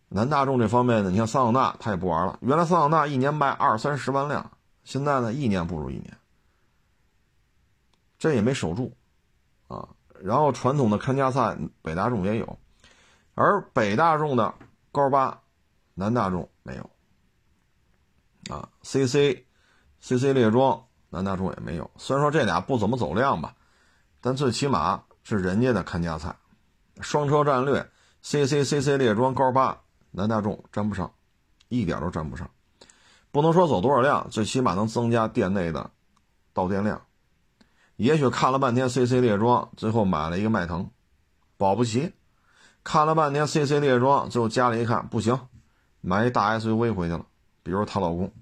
南大众这方面呢，你像桑塔纳，他也不玩了。原来桑塔纳一年卖二三十万辆，现在呢，一年不如一年，这也没守住，然后传统的看家菜，北大众也有，而北大众的高八，南大众没有，啊，CC，CC 列装，南大众也没有。虽然说这俩不怎么走量吧，但最起码是人家的看家菜，双车战略，CC，CC 猎装高八。南大众沾不上，一点都沾不上，不能说走多少辆，最起码能增加店内的到店量。也许看了半天 CC 猎装，最后买了一个迈腾，保不齐；看了半天 CC 猎装，最后家里一看不行，买一大 SUV 回去了，比如她老公，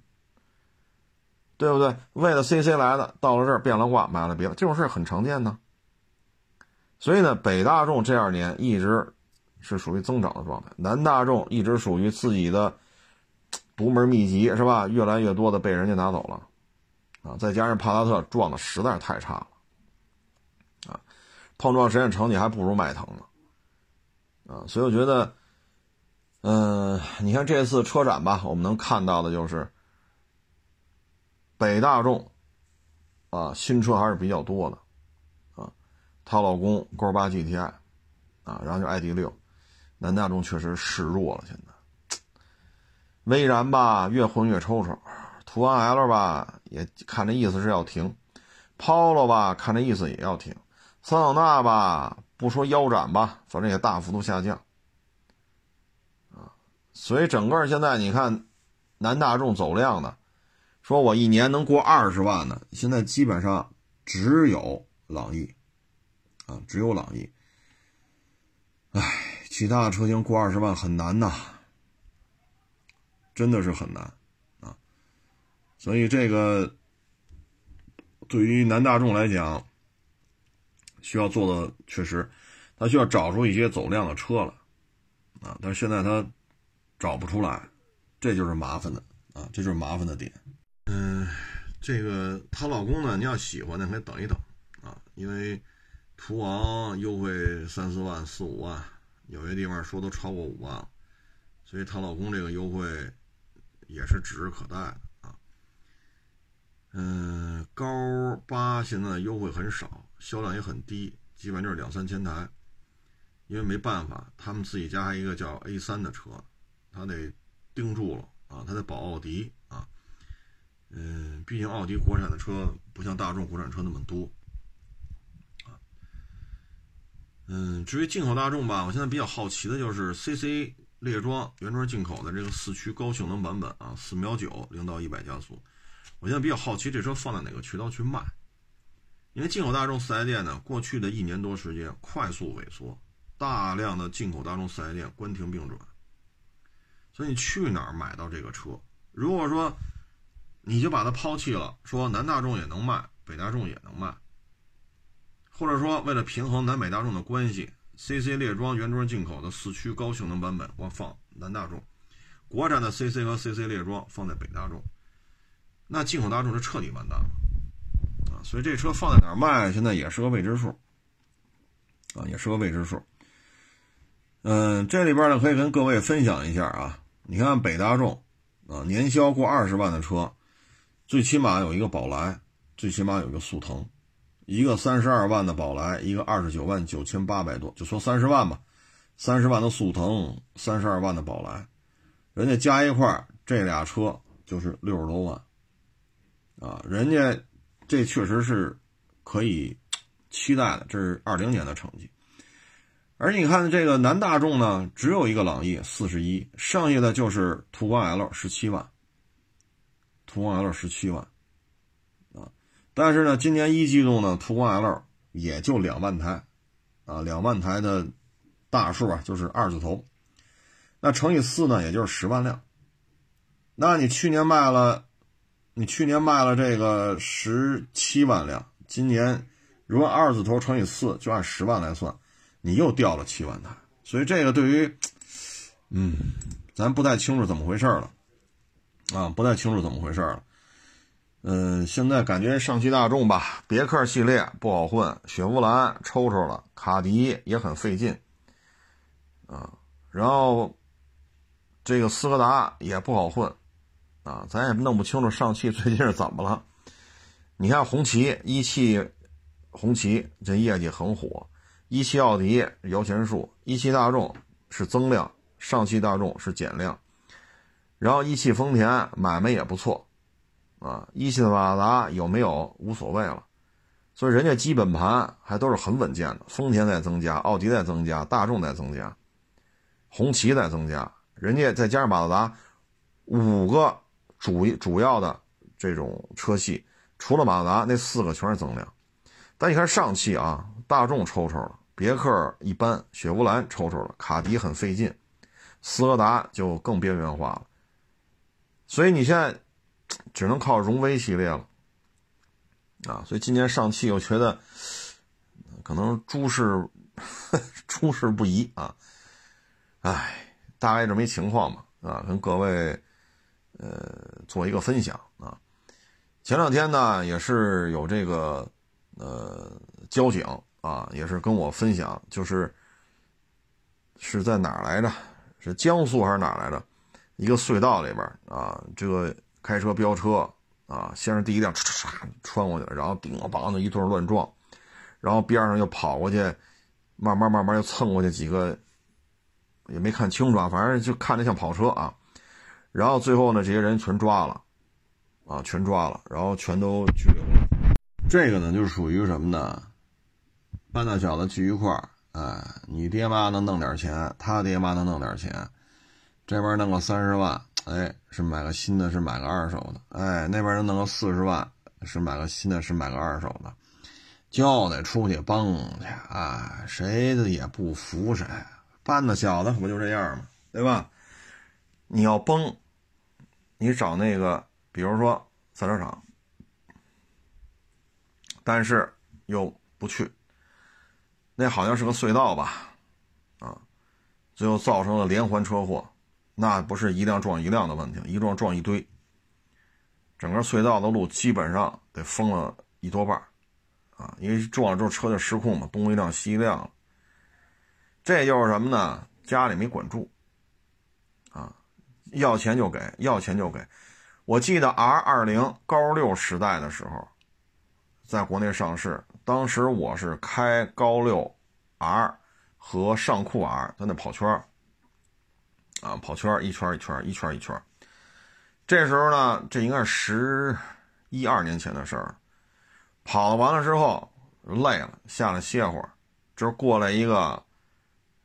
对不对？为了 CC 来的，到了这儿变了卦，买了别的，这种事很常见呢。所以呢，北大众这二年一直。是属于增长的状态，南大众一直属于自己的独门秘籍，是吧？越来越多的被人家拿走了，啊，再加上帕萨特撞的实在是太差了，碰撞实验成绩还不如迈腾呢，啊，所以我觉得，嗯，你看这次车展吧，我们能看到的就是北大众，啊，新车还是比较多的，啊，她老公勾八 GTI，啊，然后就 ID 六。南大众确实示弱了，现在。威然吧，越混越抽抽；途安 L 吧，也看这意思是要停；Polo 吧，看这意思也要停；桑塔纳吧，不说腰斩吧，反正也大幅度下降。啊，所以整个现在你看，南大众走量的，说我一年能过二十万的，现在基本上只有朗逸，啊，只有朗逸。唉。其他的车型过二十万很难呐，真的是很难啊！所以这个对于南大众来讲，需要做的确实，他需要找出一些走量的车了啊！但是现在他找不出来，这就是麻烦的啊！这就是麻烦的点。嗯，这个她老公呢，你要喜欢呢，可以等一等啊，因为途昂优惠三四万、四五万。有些地方说都超过五万了，所以她老公这个优惠也是指日可待的啊。嗯，高八现在优惠很少，销量也很低，基本就是两三千台。因为没办法，他们自己家还一个叫 A 三的车，他得盯住了啊，他得保奥迪啊。嗯，毕竟奥迪国产的车不像大众国产车那么多啊。嗯，至于进口大众吧，我现在比较好奇的就是 CC 列装原装进口的这个四驱高性能版本啊，四秒九零到一百加速。我现在比较好奇这车放在哪个渠道去卖，因为进口大众四 S 店呢，过去的一年多时间快速萎缩。大量的进口大众四 S 店关停并转，所以你去哪儿买到这个车？如果说你就把它抛弃了，说南大众也能卖，北大众也能卖，或者说为了平衡南北大众的关系，CC 列装原装进口的四驱高性能版本我放南大众，国产的 CC 和 CC 列装放在北大众，那进口大众是彻底完蛋了啊！所以这车放在哪儿卖，现在也是个未知数啊，也是个未知数。嗯，这里边呢可以跟各位分享一下啊。你看北大众啊，年销过二十万的车，最起码有一个宝来，最起码有一个速腾，一个三十二万的宝来，一个二十九万九千八百多，就说三十万吧，三十万的速腾，三十二万的宝来，人家加一块这俩车就是六十多万啊，人家这确实是可以期待的，这是二零年的成绩。而你看这个南大众呢，只有一个朗逸四十一，剩下的就是途观 L 十七万，途观 L 十七万，啊，但是呢，今年一季度呢，途观 L 也就两万台，啊，两万台的大数啊，就是二字头，那乘以四呢，也就是十万辆，那你去年卖了，你去年卖了这个十七万辆，今年如果二字头乘以四，就按十万来算。你又掉了七万台，所以这个对于，嗯，咱不太清楚怎么回事了，啊，不太清楚怎么回事了。嗯，现在感觉上汽大众吧，别克系列不好混，雪佛兰抽抽了，卡迪也很费劲，啊，然后这个斯柯达也不好混，啊，咱也弄不清楚上汽最近是怎么了。你看红旗一汽，红旗这业绩很火。一汽奥迪摇钱树，一汽大众是增量，上汽大众是减量，然后一汽丰田买卖也不错，啊，一汽的马自达有没有无所谓了，所以人家基本盘还都是很稳健的，丰田在增加，奥迪在增加，大众在增加，红旗在增加，人家再加上马自达，五个主主要的这种车系，除了马自达那四个全是增量，但你看上汽啊，大众抽抽了。别克一般，雪佛兰抽抽了，卡迪很费劲，斯柯达就更边缘化了，所以你现在只能靠荣威系列了，啊，所以今年上汽又觉得可能诸事 诸事不宜啊，哎，大概这么一情况吧，啊，跟各位呃做一个分享啊，前两天呢也是有这个呃交警。啊，也是跟我分享，就是是在哪来着？是江苏还是哪来着？一个隧道里边啊，这个开车飙车啊，先是第一辆唰唰唰穿过去了，然后叮咣的一顿乱撞，然后边上又跑过去，慢慢慢慢又蹭过去几个，也没看清楚啊，反正就看着像跑车啊。然后最后呢，这些人全抓了，啊，全抓了，然后全都拘留了。这个呢，就属于什么呢？半大小子聚一块儿，哎，你爹妈能弄点钱，他爹妈能弄点钱，这边弄个三十万，哎，是买个新的，是买个二手的，哎，那边能弄个四十万，是买个新的，是买个二手的，就得出去崩去，哎，谁的也不服谁，半大小子不就这样吗？对吧？你要崩，你找那个，比如说赛车场，但是又不去。那好像是个隧道吧，啊，最后造成了连环车祸，那不是一辆撞一辆的问题，一撞撞一堆，整个隧道的路基本上得封了一多半啊，因为撞了之后车就失控嘛，东一辆西一辆，这就是什么呢？家里没管住，要钱就给，要钱就给。我记得 R 二零高六时代的时候，在国内上市，当时我是开高六 R 和尚酷 R 在那跑圈啊，跑圈一圈一圈一圈一圈。这时候呢，这应该是十一二年前的事儿。跑完了之后累了，下来歇会儿。这过来一个，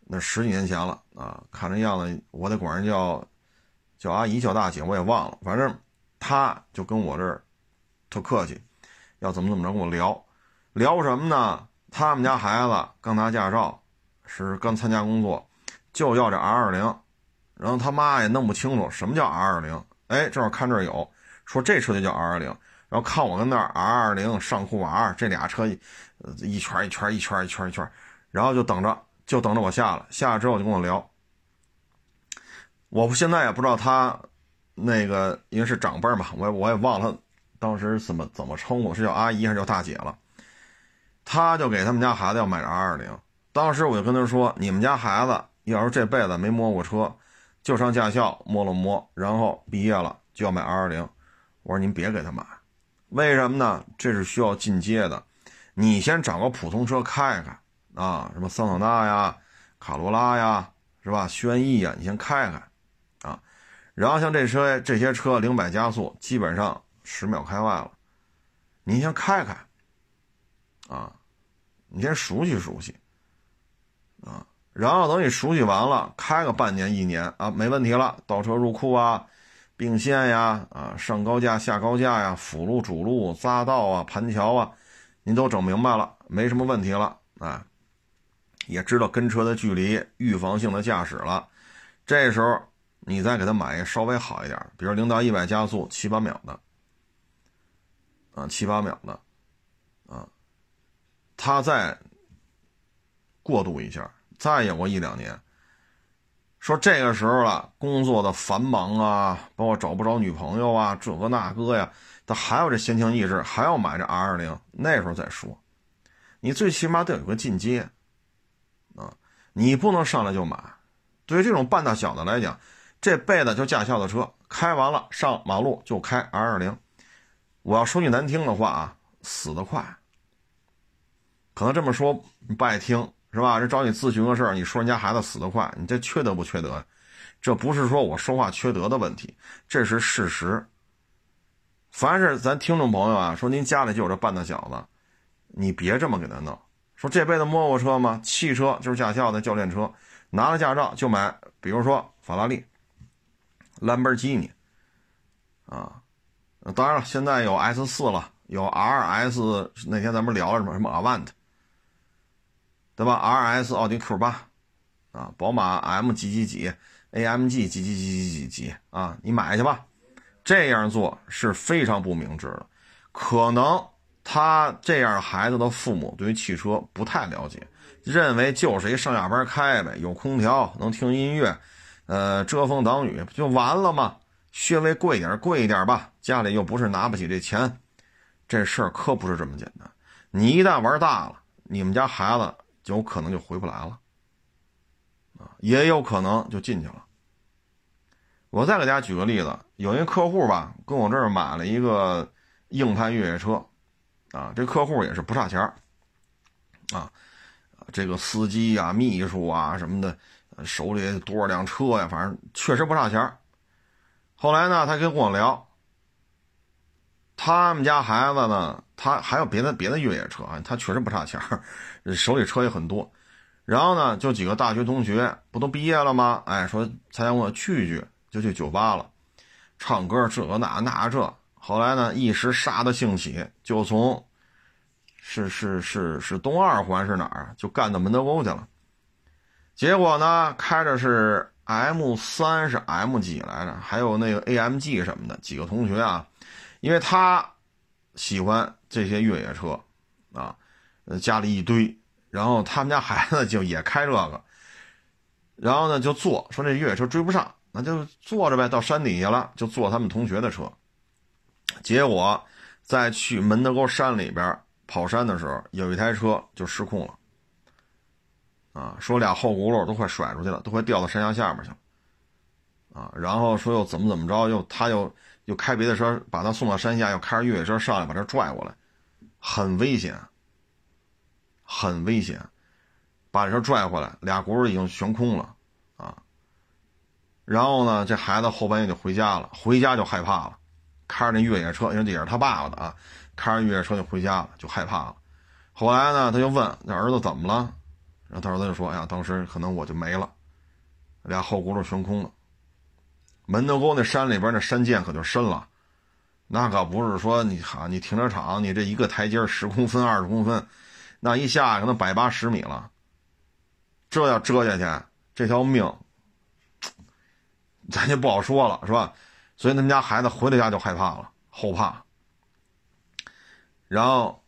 那十几年前了啊，看这样子，我得管人叫叫阿姨叫大姐，我也忘了。反正他就跟我这儿特客气，要怎么怎么着跟我聊，聊什么呢？他们家孩子刚拿驾照，是刚参加工作，就要这 R 二零，然后他妈也弄不清楚什么叫 R 二零。哎，正好看这儿有，说这车就叫 R 二零，然后看我跟那 R 二零上酷 R 这俩车，一圈一圈一圈一圈一圈，然后就等着，就等着我下来，下来之后就跟我聊。我现在也不知道他那个，因为是长辈嘛，我我也忘了当时怎么怎么称呼，是叫阿姨还是叫大姐了。他就给他们家孩子要买 R 二零，当时我就跟他说：“你们家孩子要是这辈子没摸过车。”就上驾校摸了摸，然后毕业了就要买 R 二零。我说您别给他买，为什么呢？这是需要进阶的。你先找个普通车开开啊，什么桑塔纳呀、卡罗拉呀，是吧？轩逸呀，你先开开。然后像这车这些车零百加速基本上十秒开外了，您先开开啊，你先熟悉熟悉啊。然后等你熟悉完了，开个半年一年啊，没问题了。倒车入库啊，并线呀，啊，上高架下高架呀，辅路主路匝道啊，盘桥啊，您都整明白了，没什么问题了啊，也知道跟车的距离，预防性的驾驶了。这时候你再给他买一个稍微好一点，比如零到一百加速七八秒的，啊，七八秒的，啊，他再过渡一下。再有个一两年，说这个时候了，工作的繁忙啊，包括找不着女朋友啊，这个那个呀，他还有这闲情逸致，还要买这 R 二零，那时候再说。你最起码得有个进阶啊，你不能上来就买。对于这种半大小的来讲，这辈子就驾校的车开完了，上马路就开 R 二零。我要说句难听的话啊，死得快。可能这么说你不爱听。是吧？这找你咨询个事儿，你说人家孩子死得快，你这缺德不缺德？这不是说我说话缺德的问题，这是事实。凡是咱听众朋友啊，说您家里就有这半大小子，你别这么给他弄。说这辈子摸过车吗？汽车就是驾校的教练车，拿了驾照就买，比如说法拉利、兰博基尼，啊，当然了，现在有 S 四了，有 RS。那天咱们聊什么？什么 Avant。对吧？R S 奥迪 Q 八，啊，宝马 M 几几几，A M G 几几几几几几啊，你买去吧。这样做是非常不明智的。可能他这样孩子的父母对于汽车不太了解，认为就是一上下班开呗，有空调，能听音乐，呃，遮风挡雨不就完了吗？稍微贵点贵一点吧，家里又不是拿不起这钱，这事儿可不是这么简单。你一旦玩大了，你们家孩子。有可能就回不来了，啊，也有可能就进去了。我再给大家举个例子，有一客户吧，跟我这儿买了一个硬派越野车，啊，这客户也是不差钱啊，这个司机呀、秘书啊什么的，手里多少辆车呀，反正确实不差钱后来呢，他跟我聊，他们家孩子呢，他还有别的别的越野车啊，他确实不差钱手里车也很多，然后呢，就几个大学同学不都毕业了吗？哎，说参加我聚聚，就去酒吧了，唱歌这个那那这。后来呢，一时杀的兴起，就从是是是是东二环是哪儿，就干到门头沟去了。结果呢，开着是 M 三是 M 几来着，还有那个 AMG 什么的，几个同学啊，因为他喜欢这些越野车啊。家里一堆，然后他们家孩子就也开这个，然后呢就坐，说这越野车追不上，那就坐着呗，到山底下了就坐他们同学的车。结果在去门头沟山里边跑山的时候，有一台车就失控了，啊，说俩后轱辘都快甩出去了，都快掉到山崖下面去了，啊，然后说又怎么怎么着，又他又又开别的车把他送到山下，又开着越野车上来把这拽过来，很危险，很危险，把这车拽回来，俩轱辘已经悬空了啊。然后呢，这孩子后半夜就回家了，回家就害怕了，开着那越野车，因为这也是他爸爸的啊，开着越野车就回家了，就害怕了。后来呢，他就问那儿子怎么了，然后他儿子就说：“哎呀，当时可能我就没了，俩后轱辘悬空了。门头沟那山里边那山涧可就深了，那可不是说你哈你停车场你这一个台阶十公分二十公分，那一下可能百八十米了，这要折下去，这条命。”咱就不好说了，是吧？所以他们家孩子回到家就害怕了，后怕。然后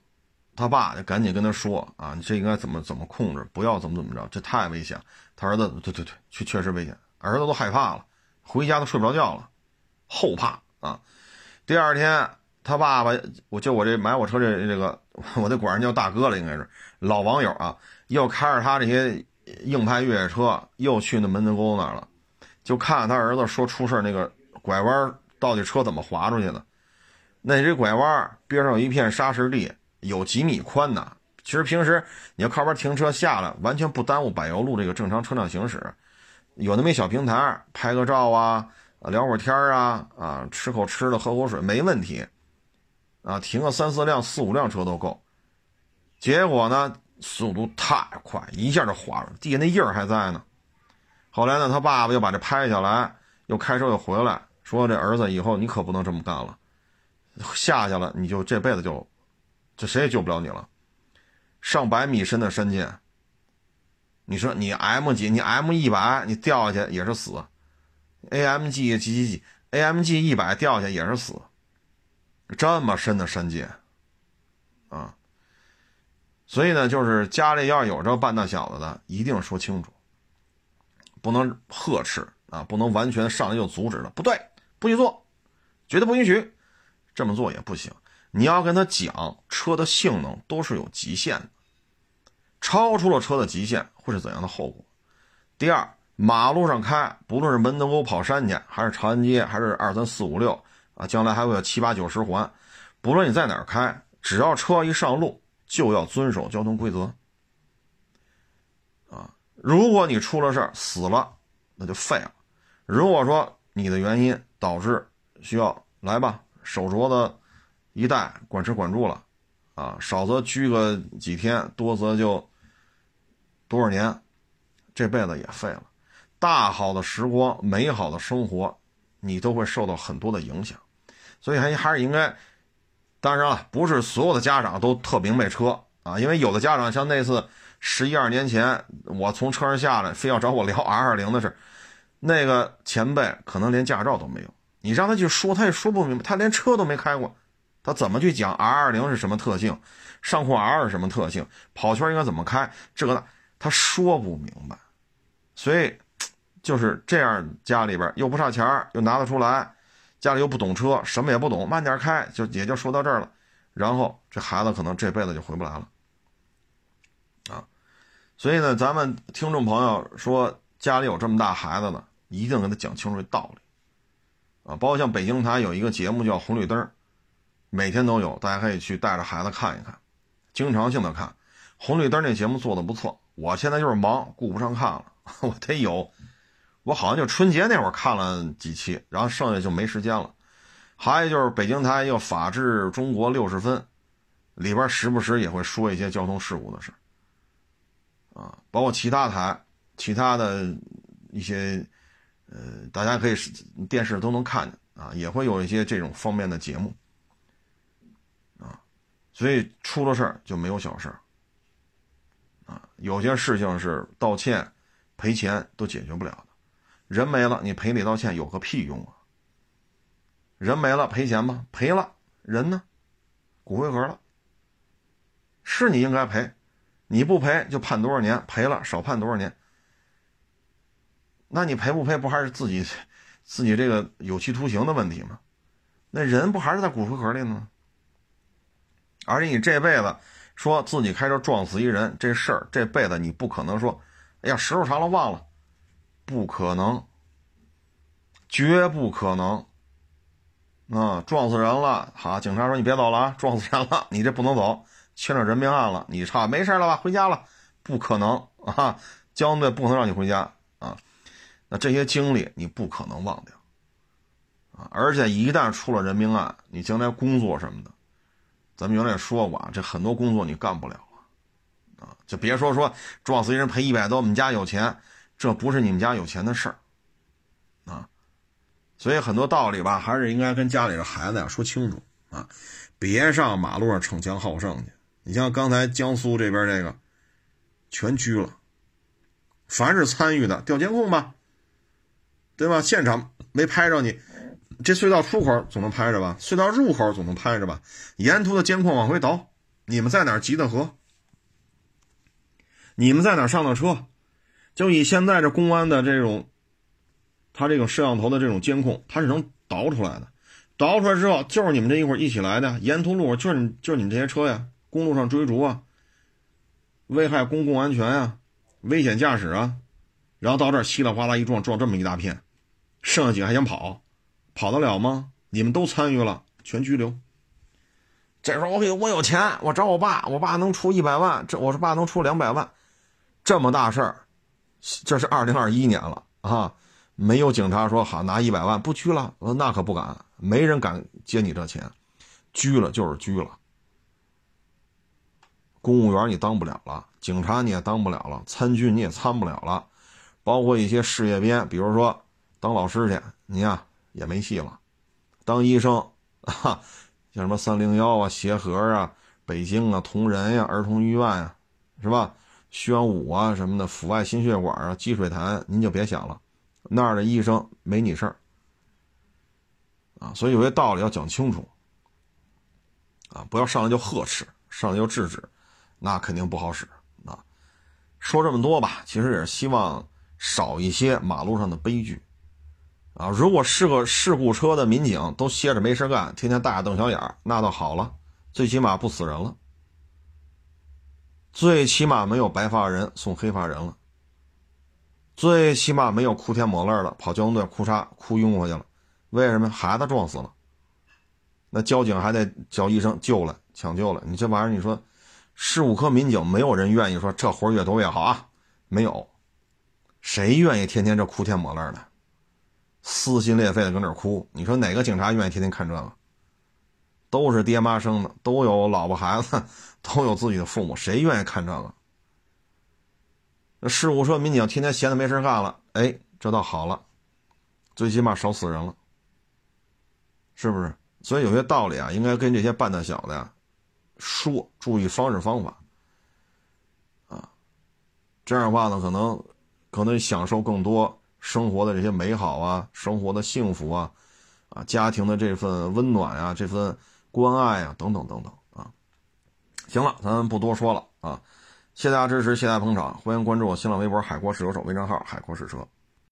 他爸就赶紧跟他说：“啊，你这应该怎么怎么控制，不要怎么怎么着，这太危险。”他儿子：“对对对，确确实危险。”儿子都害怕了，回家都睡不着觉了，后怕啊。第二天，他爸爸，我就我这买我车这这个，我得管人叫大哥了，应该是老网友啊，又开着他这些硬派越野车，又去那门头沟那儿了。就看他儿子说出事那个拐弯，到底车怎么滑出去的？那这拐弯边上有一片沙石地，有几米宽呢。其实平时你要靠边停车下来，完全不耽误柏油路这个正常车辆行驶。有那么一小平台，拍个照啊，聊会儿天啊，啊，吃口吃的，喝口水，没问题。啊，停个三四辆、四五辆车都够。结果呢，速度太快，一下就滑了，地下那印儿还在呢。后来呢，他爸爸又把这拍下来，又开车又回来，说：“这儿子以后你可不能这么干了，下去了你就这辈子就，这谁也救不了你了。上百米深的山涧，你说你 M 几，你 M 一百，你掉下去也是死；AMG 几几几，AMG 一百掉下去也是死。这么深的山涧，啊，所以呢，就是家里要有这半大小子的，一定说清楚。”不能呵斥啊，不能完全上来就阻止了，不对，不许做，绝对不允许，这么做也不行。你要跟他讲，车的性能都是有极限的，超出了车的极限会是怎样的后果？第二，马路上开，不论是门头沟跑山去，还是长安街，还是二三四五六啊，将来还会有七八九十环，不论你在哪儿开，只要车一上路，就要遵守交通规则。啊如果你出了事儿死了，那就废了。如果说你的原因导致需要来吧，手镯子一戴，管吃管住了，啊，少则拘个几天，多则就多少年，这辈子也废了。大好的时光，美好的生活，你都会受到很多的影响。所以还还是应该，当然了，不是所有的家长都特明白车啊，因为有的家长像那次。十一二年前，我从车上下来，非要找我聊 R 二零的事，那个前辈可能连驾照都没有，你让他去说，他也说不明白，他连车都没开过，他怎么去讲 R 二零是什么特性，上库 R 是什么特性，跑圈应该怎么开，这个他说不明白，所以就是这样，家里边又不差钱又拿得出来，家里又不懂车，什么也不懂，慢点开，就也就说到这儿了，然后这孩子可能这辈子就回不来了。啊所以呢，咱们听众朋友说家里有这么大孩子的，一定给他讲清楚这道理，啊，包括像北京台有一个节目叫《红绿灯》，每天都有，大家可以去带着孩子看一看，经常性的看《红绿灯》那节目做的不错。我现在就是忙，顾不上看了，我得有，我好像就春节那会儿看了几期，然后剩下就没时间了。还有就是北京台有《法治中国六十分》，里边时不时也会说一些交通事故的事。啊，包括其他台、其他的一些，呃，大家可以电视都能看见啊，也会有一些这种方面的节目，所以出了事儿就没有小事儿，啊，有些事情是道歉、赔钱都解决不了的，人没了你赔礼道歉有个屁用啊！人没了赔钱吗？赔了，人呢？骨灰盒了，是你应该赔。你不赔就判多少年？赔了少判多少年？那你赔不赔不还是自己自己这个有期徒刑的问题吗？那人不还是在骨灰盒里呢？而且你这辈子说自己开车撞死一人这事儿，这辈子你不可能说，哎呀，时候长了忘了，不可能，绝不可能。啊，撞死人了！好，警察说你别走了啊，撞死人了，你这不能走，牵扯人命案了。你差没事了吧？回家了？不可能啊！交通队不可能让你回家啊！那这些经历你不可能忘掉啊！而且一旦出了人命案，你将来工作什么的，咱们原来也说过啊，这很多工作你干不了啊啊！就别说说撞死一人赔一百多，我们家有钱，这不是你们家有钱的事儿啊！所以很多道理吧，还是应该跟家里的孩子呀说清楚啊，别上马路上逞强好胜去。你像刚才江苏这边这个，全拘了，凡是参与的调监控吧，对吧？现场没拍着你，这隧道出口总能拍着吧？隧道入口总能拍着吧？沿途的监控往回倒，你们在哪集的合？你们在哪上的车？就以现在这公安的这种。他这个摄像头的这种监控，它是能导出来的，导出来之后就是你们这一会一起来的，沿途路就是你就是你们这些车呀，公路上追逐啊，危害公共安全呀，危险驾驶啊，然后到这儿稀里哗啦一撞，撞这么一大片，剩下几个还想跑，跑得了吗？你们都参与了，全拘留。这时候我给我有钱，我找我爸，我爸能出一百万，这我说爸能出两百万，这么大事儿，这是二零二一年了啊。没有警察说好拿一百万不拘了，我说那可不敢，没人敢接你这钱，拘了就是拘了。公务员你当不了了，警察你也当不了了，参军你也参不了了，包括一些事业编，比如说当老师去，你呀也没戏了。当医生，哈，像什么三零幺啊、协和啊、北京啊、同仁呀、儿童医院啊，是吧？宣武啊什么的，阜外心血管啊、积水潭，您就别想了。那儿的医生没你事儿啊，所以有些道理要讲清楚啊，不要上来就呵斥，上来就制止，那肯定不好使啊。说这么多吧，其实也是希望少一些马路上的悲剧啊。如果是个事故车的民警都歇着没事干，天天大眼瞪小眼那倒好了，最起码不死人了，最起码没有白发人送黑发人了。最起码没有哭天抹泪的跑交通队，哭嚓哭晕过去了，为什么？孩子撞死了，那交警还得叫医生救了，抢救了。你这玩意儿，你说事故科民警没有人愿意说这活越多越好啊？没有，谁愿意天天这哭天抹泪的，撕心裂肺的搁那哭？你说哪个警察愿意天天看这个？都是爹妈生的，都有老婆孩子，都有自己的父母，谁愿意看这个？那事故车民警天天闲的没事干了，哎，这倒好了，最起码少死人了，是不是？所以有些道理啊，应该跟这些办大小的呀说，注意方式方法啊，这样的话呢，可能可能享受更多生活的这些美好啊，生活的幸福啊，啊，家庭的这份温暖啊，这份关爱啊，等等等等啊。行了，咱们不多说了啊。谢谢大家支持，谢谢大家捧场，欢迎关注我新浪微博“海阔试车手”微账号“海阔试车”。